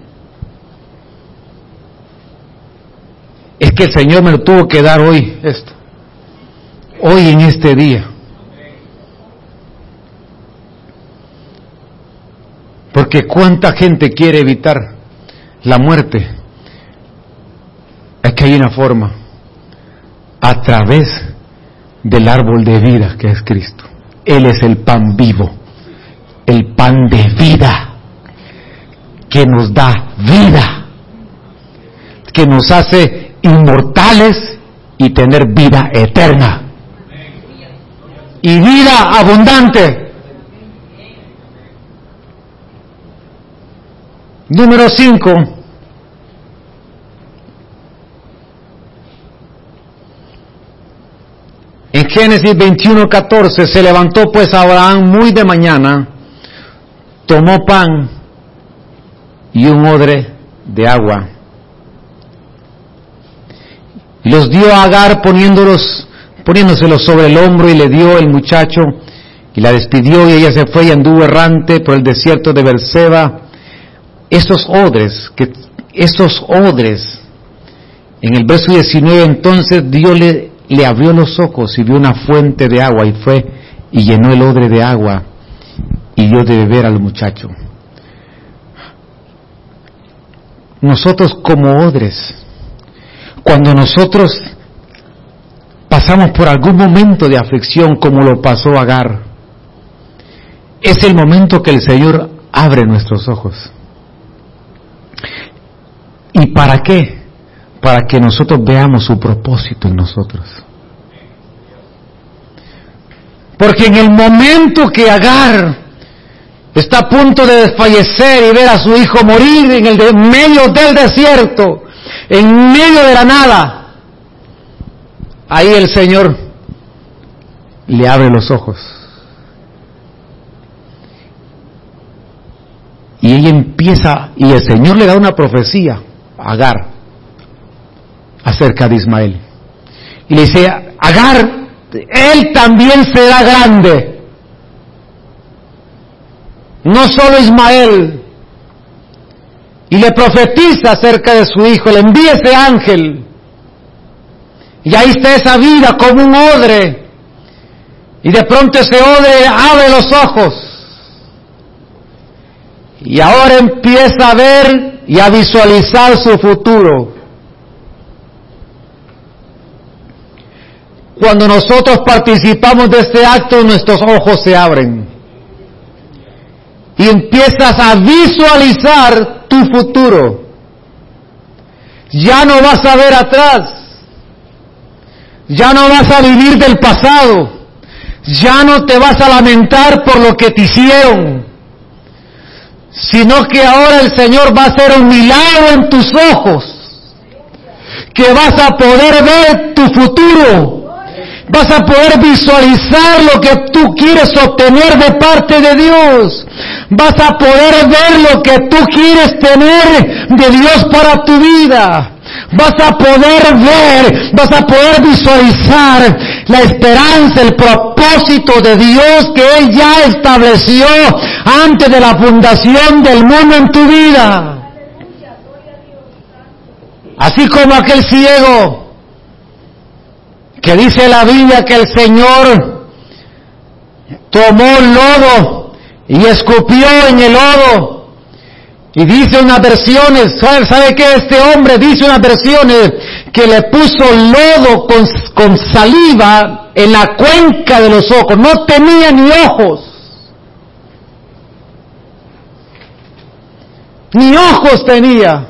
Es que el Señor me lo tuvo que dar hoy esto. Hoy en este día. Porque cuánta gente quiere evitar la muerte. Es que hay una forma. A través del árbol de vida que es Cristo. Él es el pan vivo. El pan de vida. Que nos da vida. Que nos hace inmortales y tener vida eterna. Y vida abundante. Número 5. En Génesis 21, 14 se levantó pues Abraham muy de mañana, tomó pan y un odre de agua. Y los dio a Agar poniéndolos, poniéndoselos sobre el hombro y le dio el muchacho y la despidió y ella se fue y anduvo errante por el desierto de Berseba esos odres, que esos odres, en el verso 19 entonces Dios le, le abrió los ojos y vio una fuente de agua y fue y llenó el odre de agua y dio de beber al muchacho. Nosotros como odres, cuando nosotros pasamos por algún momento de aflicción como lo pasó Agar, es el momento que el Señor abre nuestros ojos. ¿Y para qué? Para que nosotros veamos su propósito en nosotros. Porque en el momento que Agar está a punto de desfallecer y ver a su hijo morir en el medio del desierto, en medio de la nada, ahí el Señor le abre los ojos. Y ella empieza, y el Señor le da una profecía. Agar acerca de Ismael. Y le dice, Agar, él también será grande. No solo Ismael. Y le profetiza acerca de su hijo, le envía ese ángel. Y ahí está esa vida como un odre. Y de pronto ese odre abre los ojos. Y ahora empieza a ver y a visualizar su futuro. Cuando nosotros participamos de este acto, nuestros ojos se abren. Y empiezas a visualizar tu futuro. Ya no vas a ver atrás. Ya no vas a vivir del pasado. Ya no te vas a lamentar por lo que te hicieron sino que ahora el Señor va a hacer un milagro en tus ojos, que vas a poder ver tu futuro, vas a poder visualizar lo que tú quieres obtener de parte de Dios, vas a poder ver lo que tú quieres tener de Dios para tu vida. Vas a poder ver, vas a poder visualizar la esperanza, el propósito de Dios que Él ya estableció antes de la fundación del mundo en tu vida. Así como aquel ciego que dice la Biblia que el Señor tomó lodo y escupió en el lodo y dice unas versiones, ¿sabe qué? Este hombre dice unas versiones que le puso lodo con, con, saliva en la cuenca de los ojos. No tenía ni ojos. Ni ojos tenía.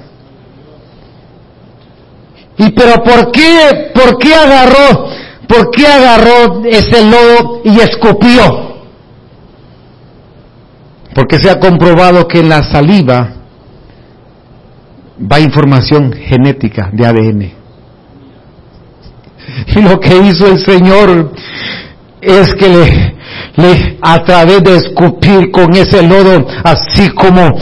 ¿Y pero por qué, por qué agarró, por qué agarró ese lodo y escupió? Porque se ha comprobado que en la saliva va información genética de ADN. Y lo que hizo el Señor es que le, a través de escupir con ese lodo, así como,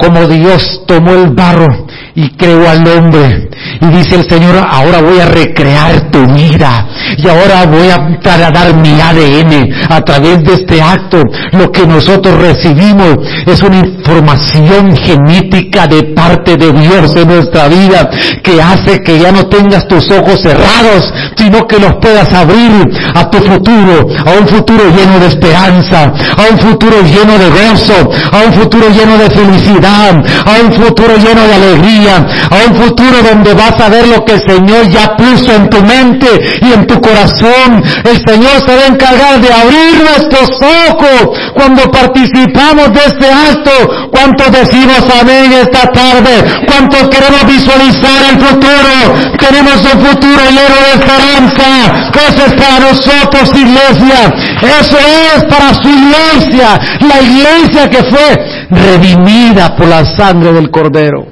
como Dios tomó el barro y creó al hombre. Y dice el Señor, ahora voy a recrear tu vida y ahora voy a dar mi ADN a través de este acto. Lo que nosotros recibimos es una información genética de parte de Dios en nuestra vida que hace que ya no tengas tus ojos cerrados, sino que los puedas abrir a tu futuro, a un futuro lleno de esperanza, a un futuro lleno de gozo, a un futuro lleno de felicidad, a un futuro lleno de alegría, a un futuro donde vas a ver lo que el Señor ya puso en tu mente y en tu corazón. El Señor se va a encargar de abrir nuestros ojos cuando participamos de este acto. ¿Cuántos decimos amén esta tarde? ¿Cuántos queremos visualizar el futuro? Tenemos un futuro lleno de esperanza. Eso es para nosotros, iglesia. Eso es para su iglesia. La iglesia que fue redimida por la sangre del Cordero.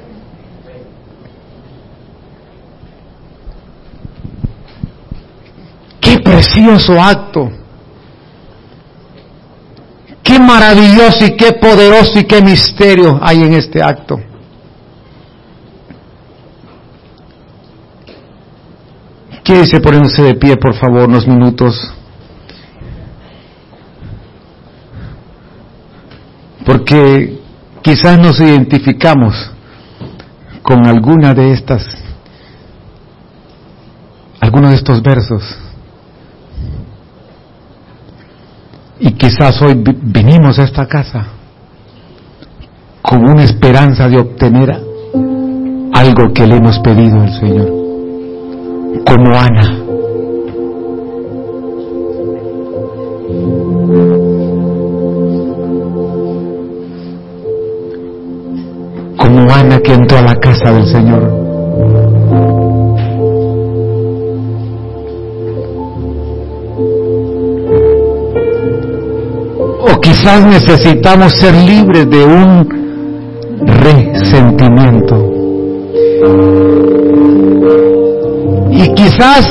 Qué precioso acto. Qué maravilloso y qué poderoso y qué misterio hay en este acto. Quédese poniéndose de pie, por favor, unos minutos. Porque quizás nos identificamos con alguna de estas, algunos de estos versos. Y quizás hoy vinimos a esta casa con una esperanza de obtener algo que le hemos pedido al Señor, como Ana. Que entró a la casa del Señor. quizás necesitamos ser libres de un resentimiento. Y quizás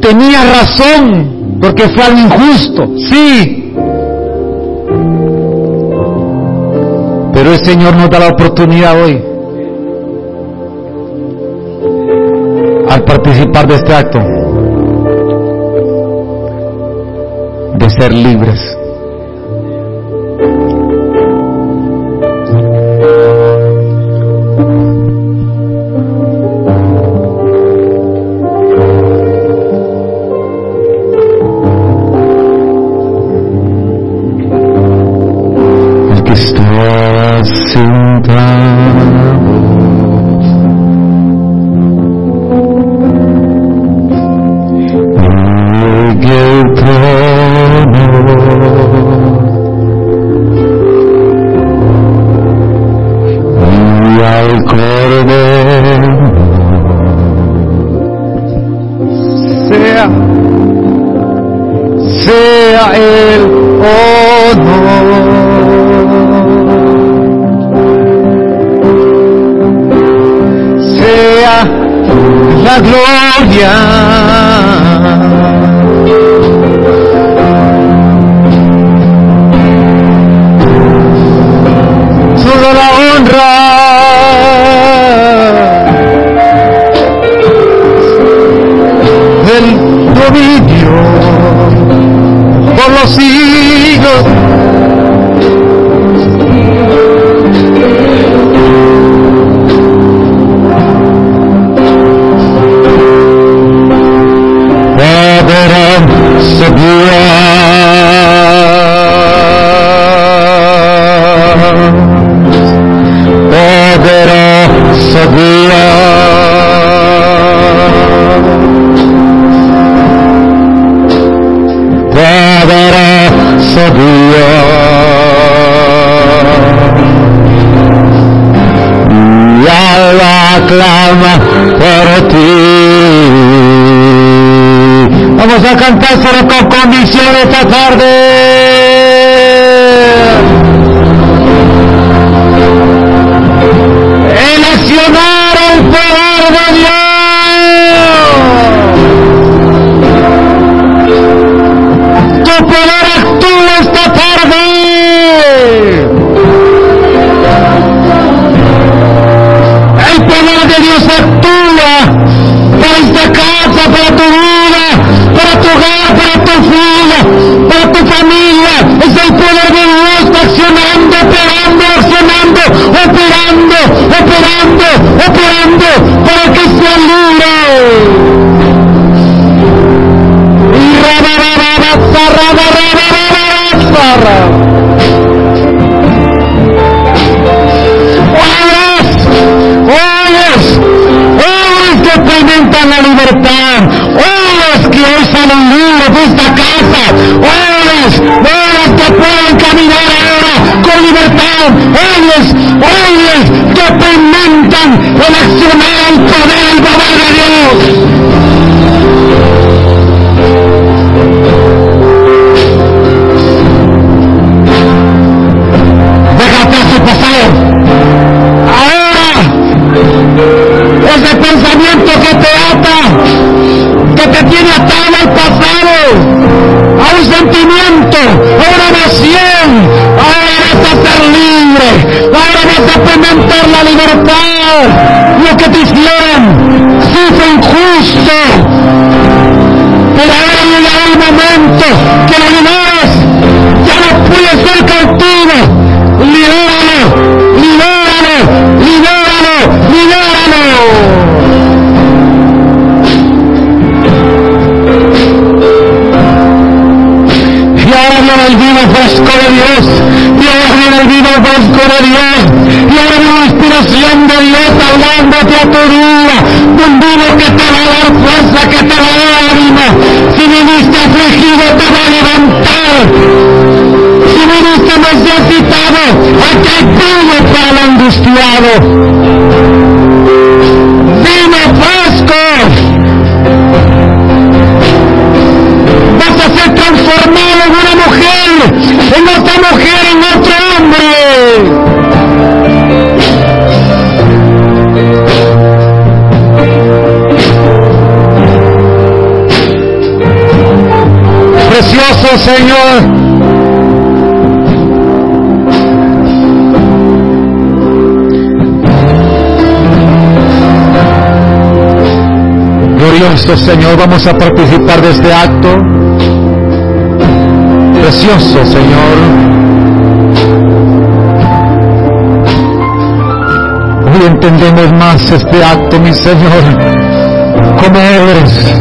tenía razón porque fue algo injusto, sí. El Señor nos da la oportunidad hoy, al participar de este acto, de ser libres. a cantar con convicción esta tarde. hermanos Cristo, Señor, vamos a participar de este acto precioso, Señor. Hoy entendemos más este acto, mi Señor, como eres.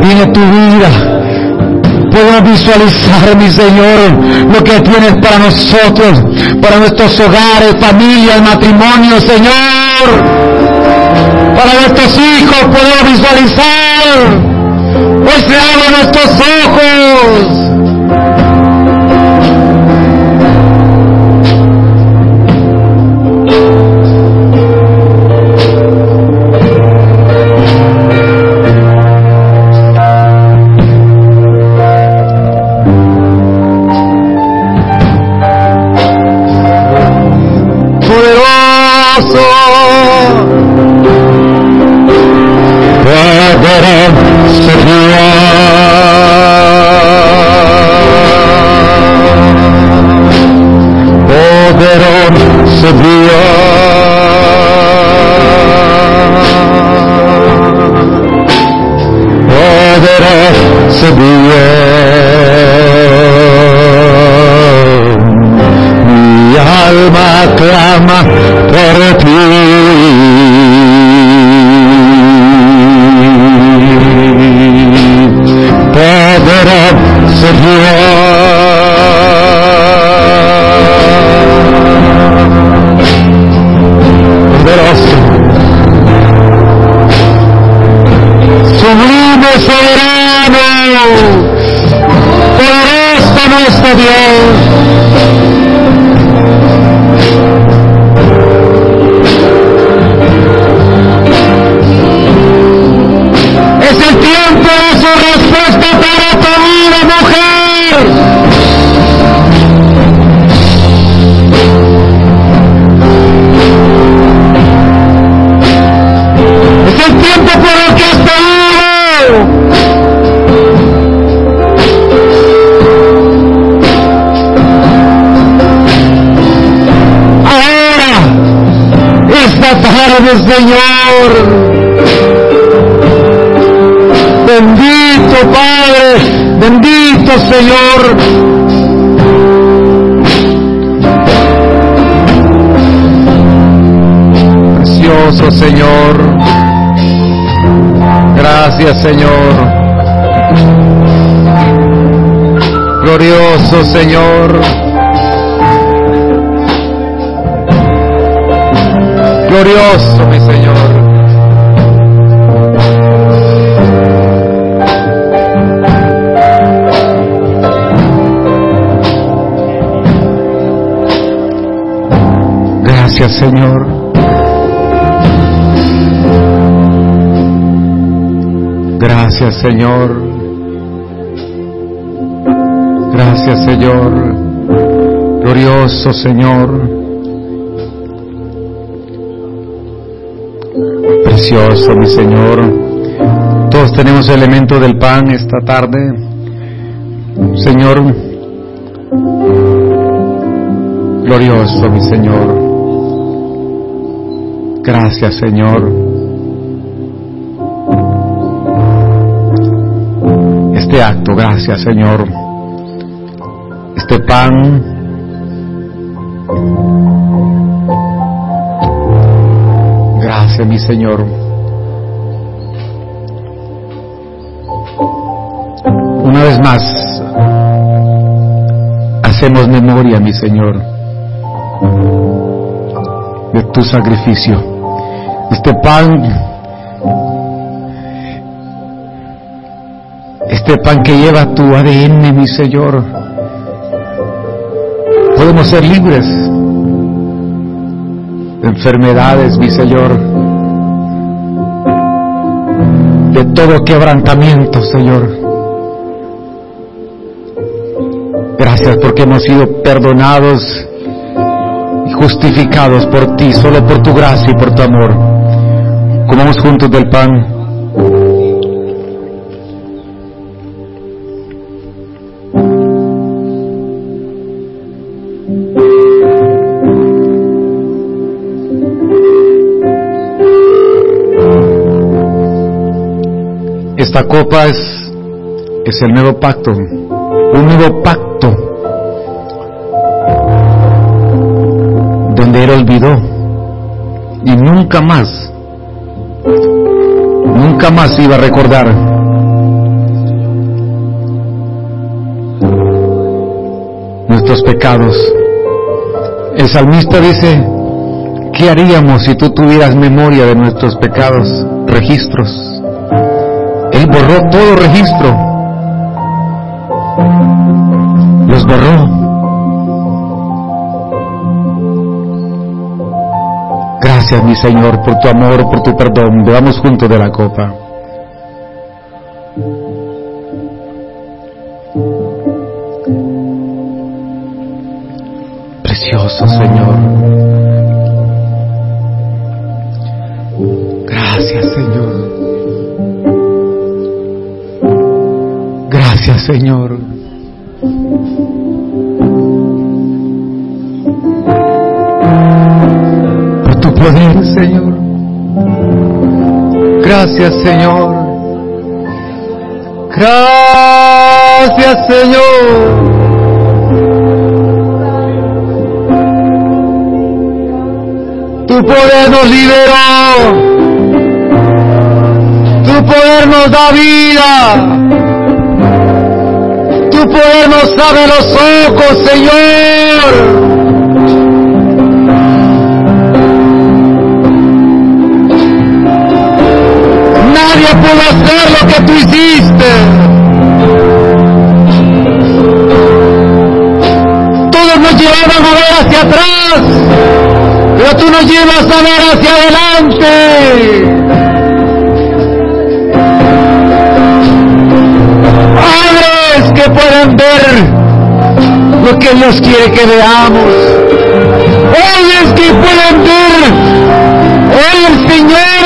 Viene tu vida puedan visualizar, mi Señor, lo que tienes para nosotros, para nuestros hogares, familias, matrimonios, Señor para nuestros hijos poder visualizar. Hoy se abren nuestros ojos Rama Señor. Bendito Padre, bendito Señor. Precioso Señor. Gracias Señor. Glorioso Señor. Glorioso mi Señor. Gracias Señor. Gracias Señor. Gracias Señor. Glorioso Señor. Precioso mi Señor. Todos tenemos el elemento del pan esta tarde. Señor. Glorioso mi Señor. Gracias Señor. este acto. Gracias, Señor. Este pan. Mi Señor. Una vez más, hacemos memoria, mi Señor, de tu sacrificio. Este pan este pan que lleva tu ADN, mi Señor. Podemos ser libres de enfermedades, mi Señor, de todo quebrantamiento, Señor. Gracias porque hemos sido perdonados y justificados por ti, solo por tu gracia y por tu amor. Comamos juntos del pan. Esta copa es, es el nuevo pacto, un nuevo pacto donde Él olvidó y nunca más, nunca más iba a recordar. nuestros pecados. El salmista dice, ¿qué haríamos si tú tuvieras memoria de nuestros pecados, registros? Borró todo registro. Los borró. Gracias, mi Señor, por tu amor, por tu perdón. Veamos juntos de la copa. Nos da vida tu poder nos abre los ojos, Señor. Nadie pudo hacer lo que tú hiciste. Todos nos llevaban a ver hacia atrás, pero tú nos llevas a ver hacia adelante. Puedan ver lo que Dios quiere que veamos. es que puedan ver. Hoy el Señor.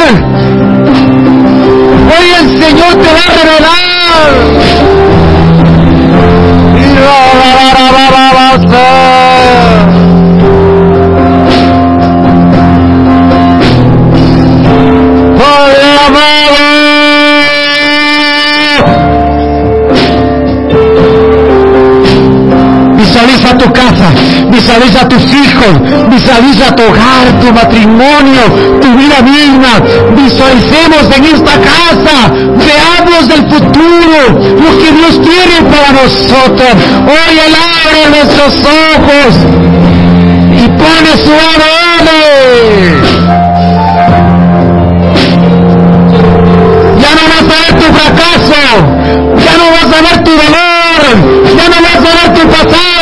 Hoy el Señor te va a revelar. Visualiza a tus hijos, visualiza tu hogar, tu matrimonio, tu vida misma. Visualicemos en esta casa, veamos del futuro, lo que Dios tiene para nosotros. Hoy Él abre nuestros ojos y pone su ADN. Ya no vas a ver tu fracaso, ya no vas a ver tu dolor, ya no vas a ver tu pasado,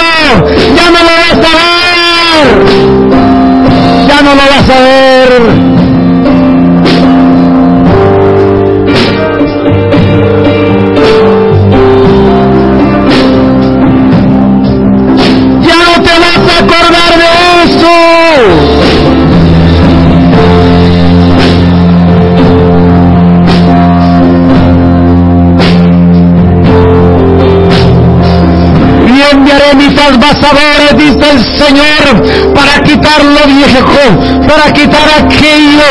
ya no lo vas a ver. sabores, dice el Señor, quitar lo para quitar aquello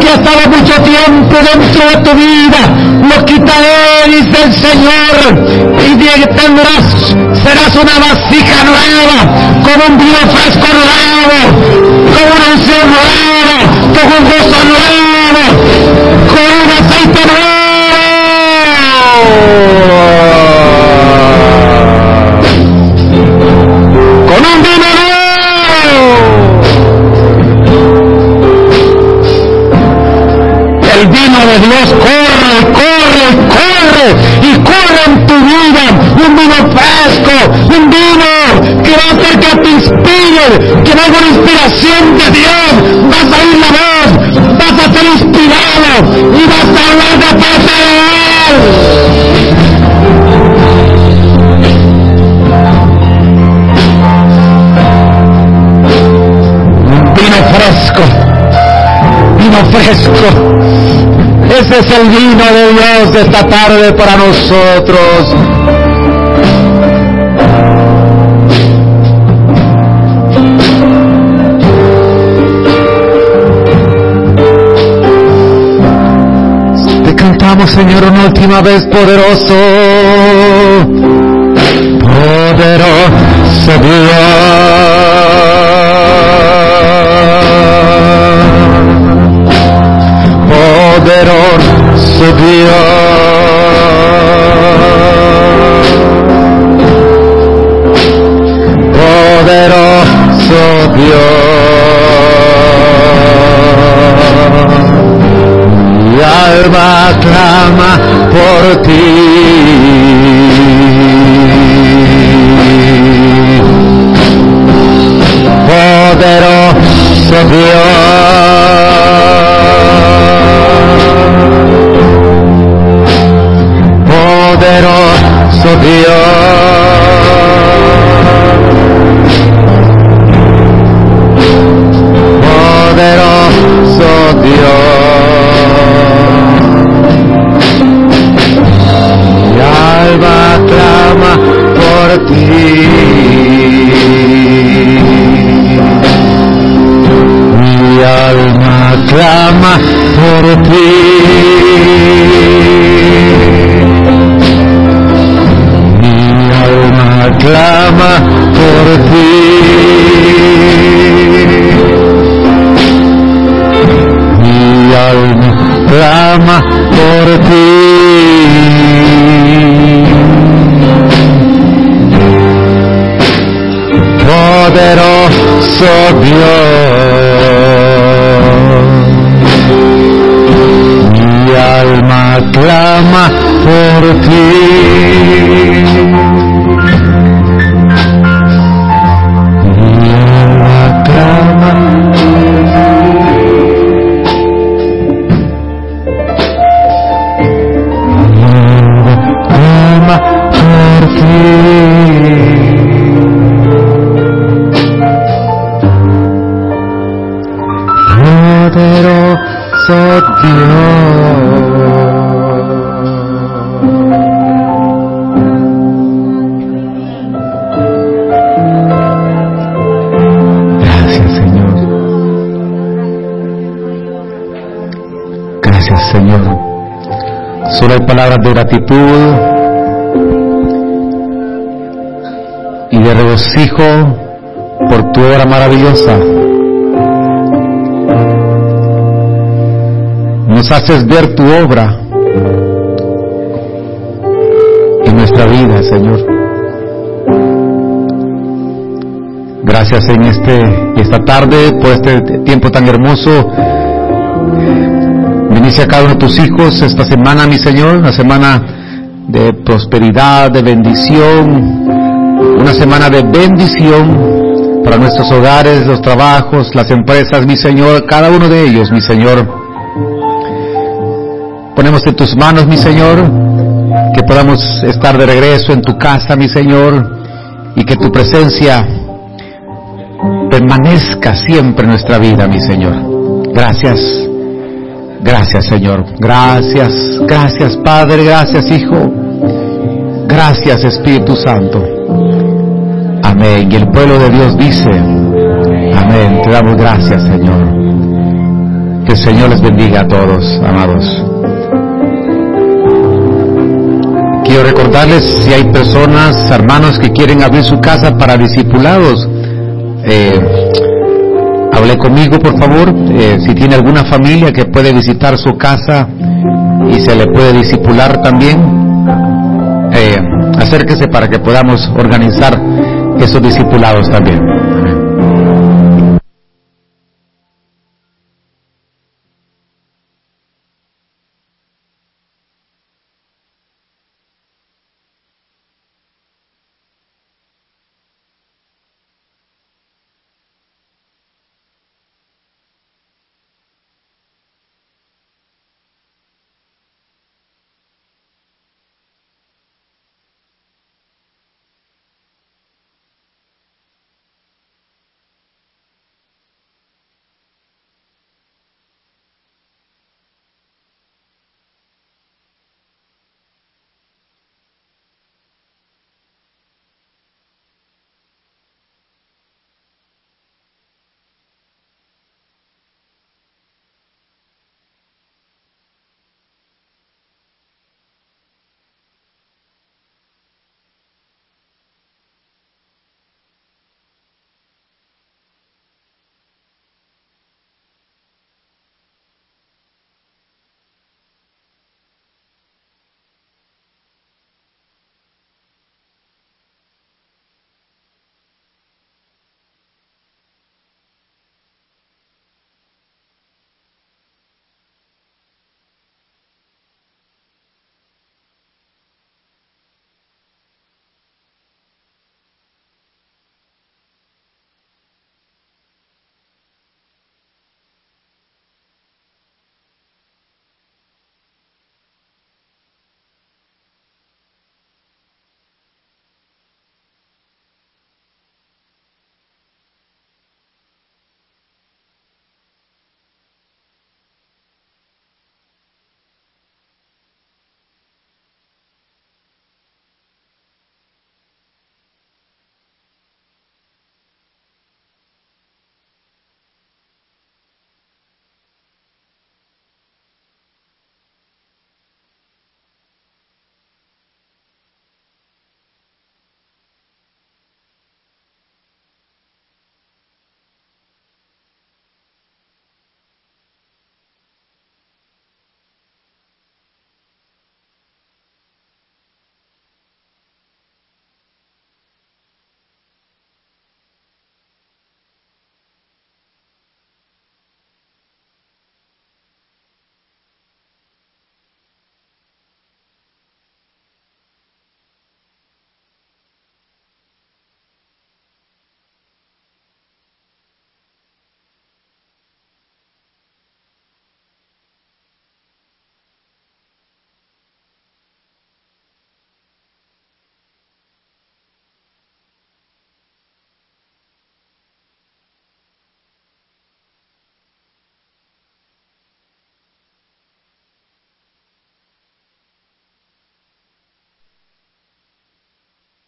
que ha estado mucho tiempo dentro de tu vida. Lo quitaré, dice el Señor, y tendrás, serás una vasija nueva, con un vino fresco nuevo, con una unción nueva, con un gozo nuevo, con un aceite nuevo. El vino de Dios corre, corre, corre y corre en tu vida. Un vino fresco, un vino que va a hacer que te inspire, que va una inspiración de Dios. Vas a oír la voz, vas a ser inspirado y vas a hablar de parte de Él. fresco, vino fresco. Ese es el vino de Dios de esta tarde para nosotros. Te cantamos, Señor, una última vez, poderoso. Poderoso Dios. Poderoso Dios. Dios. Palabras de gratitud y de regocijo tu obra maravillosa. Nos haces ver tu obra en nuestra vida, Señor. Gracias en este esta tarde por este tiempo tan hermoso. Bendice a cada uno de tus hijos esta semana, mi Señor, una semana de prosperidad, de bendición, una semana de bendición para nuestros hogares, los trabajos, las empresas, mi Señor, cada uno de ellos, mi Señor. Ponemos en tus manos, mi Señor, que podamos estar de regreso en tu casa, mi Señor, y que tu presencia permanezca siempre en nuestra vida, mi Señor. Gracias. Gracias, Señor. Gracias. Gracias, Padre. Gracias, Hijo. Gracias, Espíritu Santo. Amén. Y el pueblo de Dios dice, amén. Te damos gracias, Señor. Que el Señor les bendiga a todos, amados. Quiero recordarles si hay personas, hermanos que quieren abrir su casa para discipulados. Eh, hable conmigo, por favor. Eh, si tiene alguna familia que puede visitar su casa y se le puede discipular también, eh, acérquese para que podamos organizar esos discipulados también.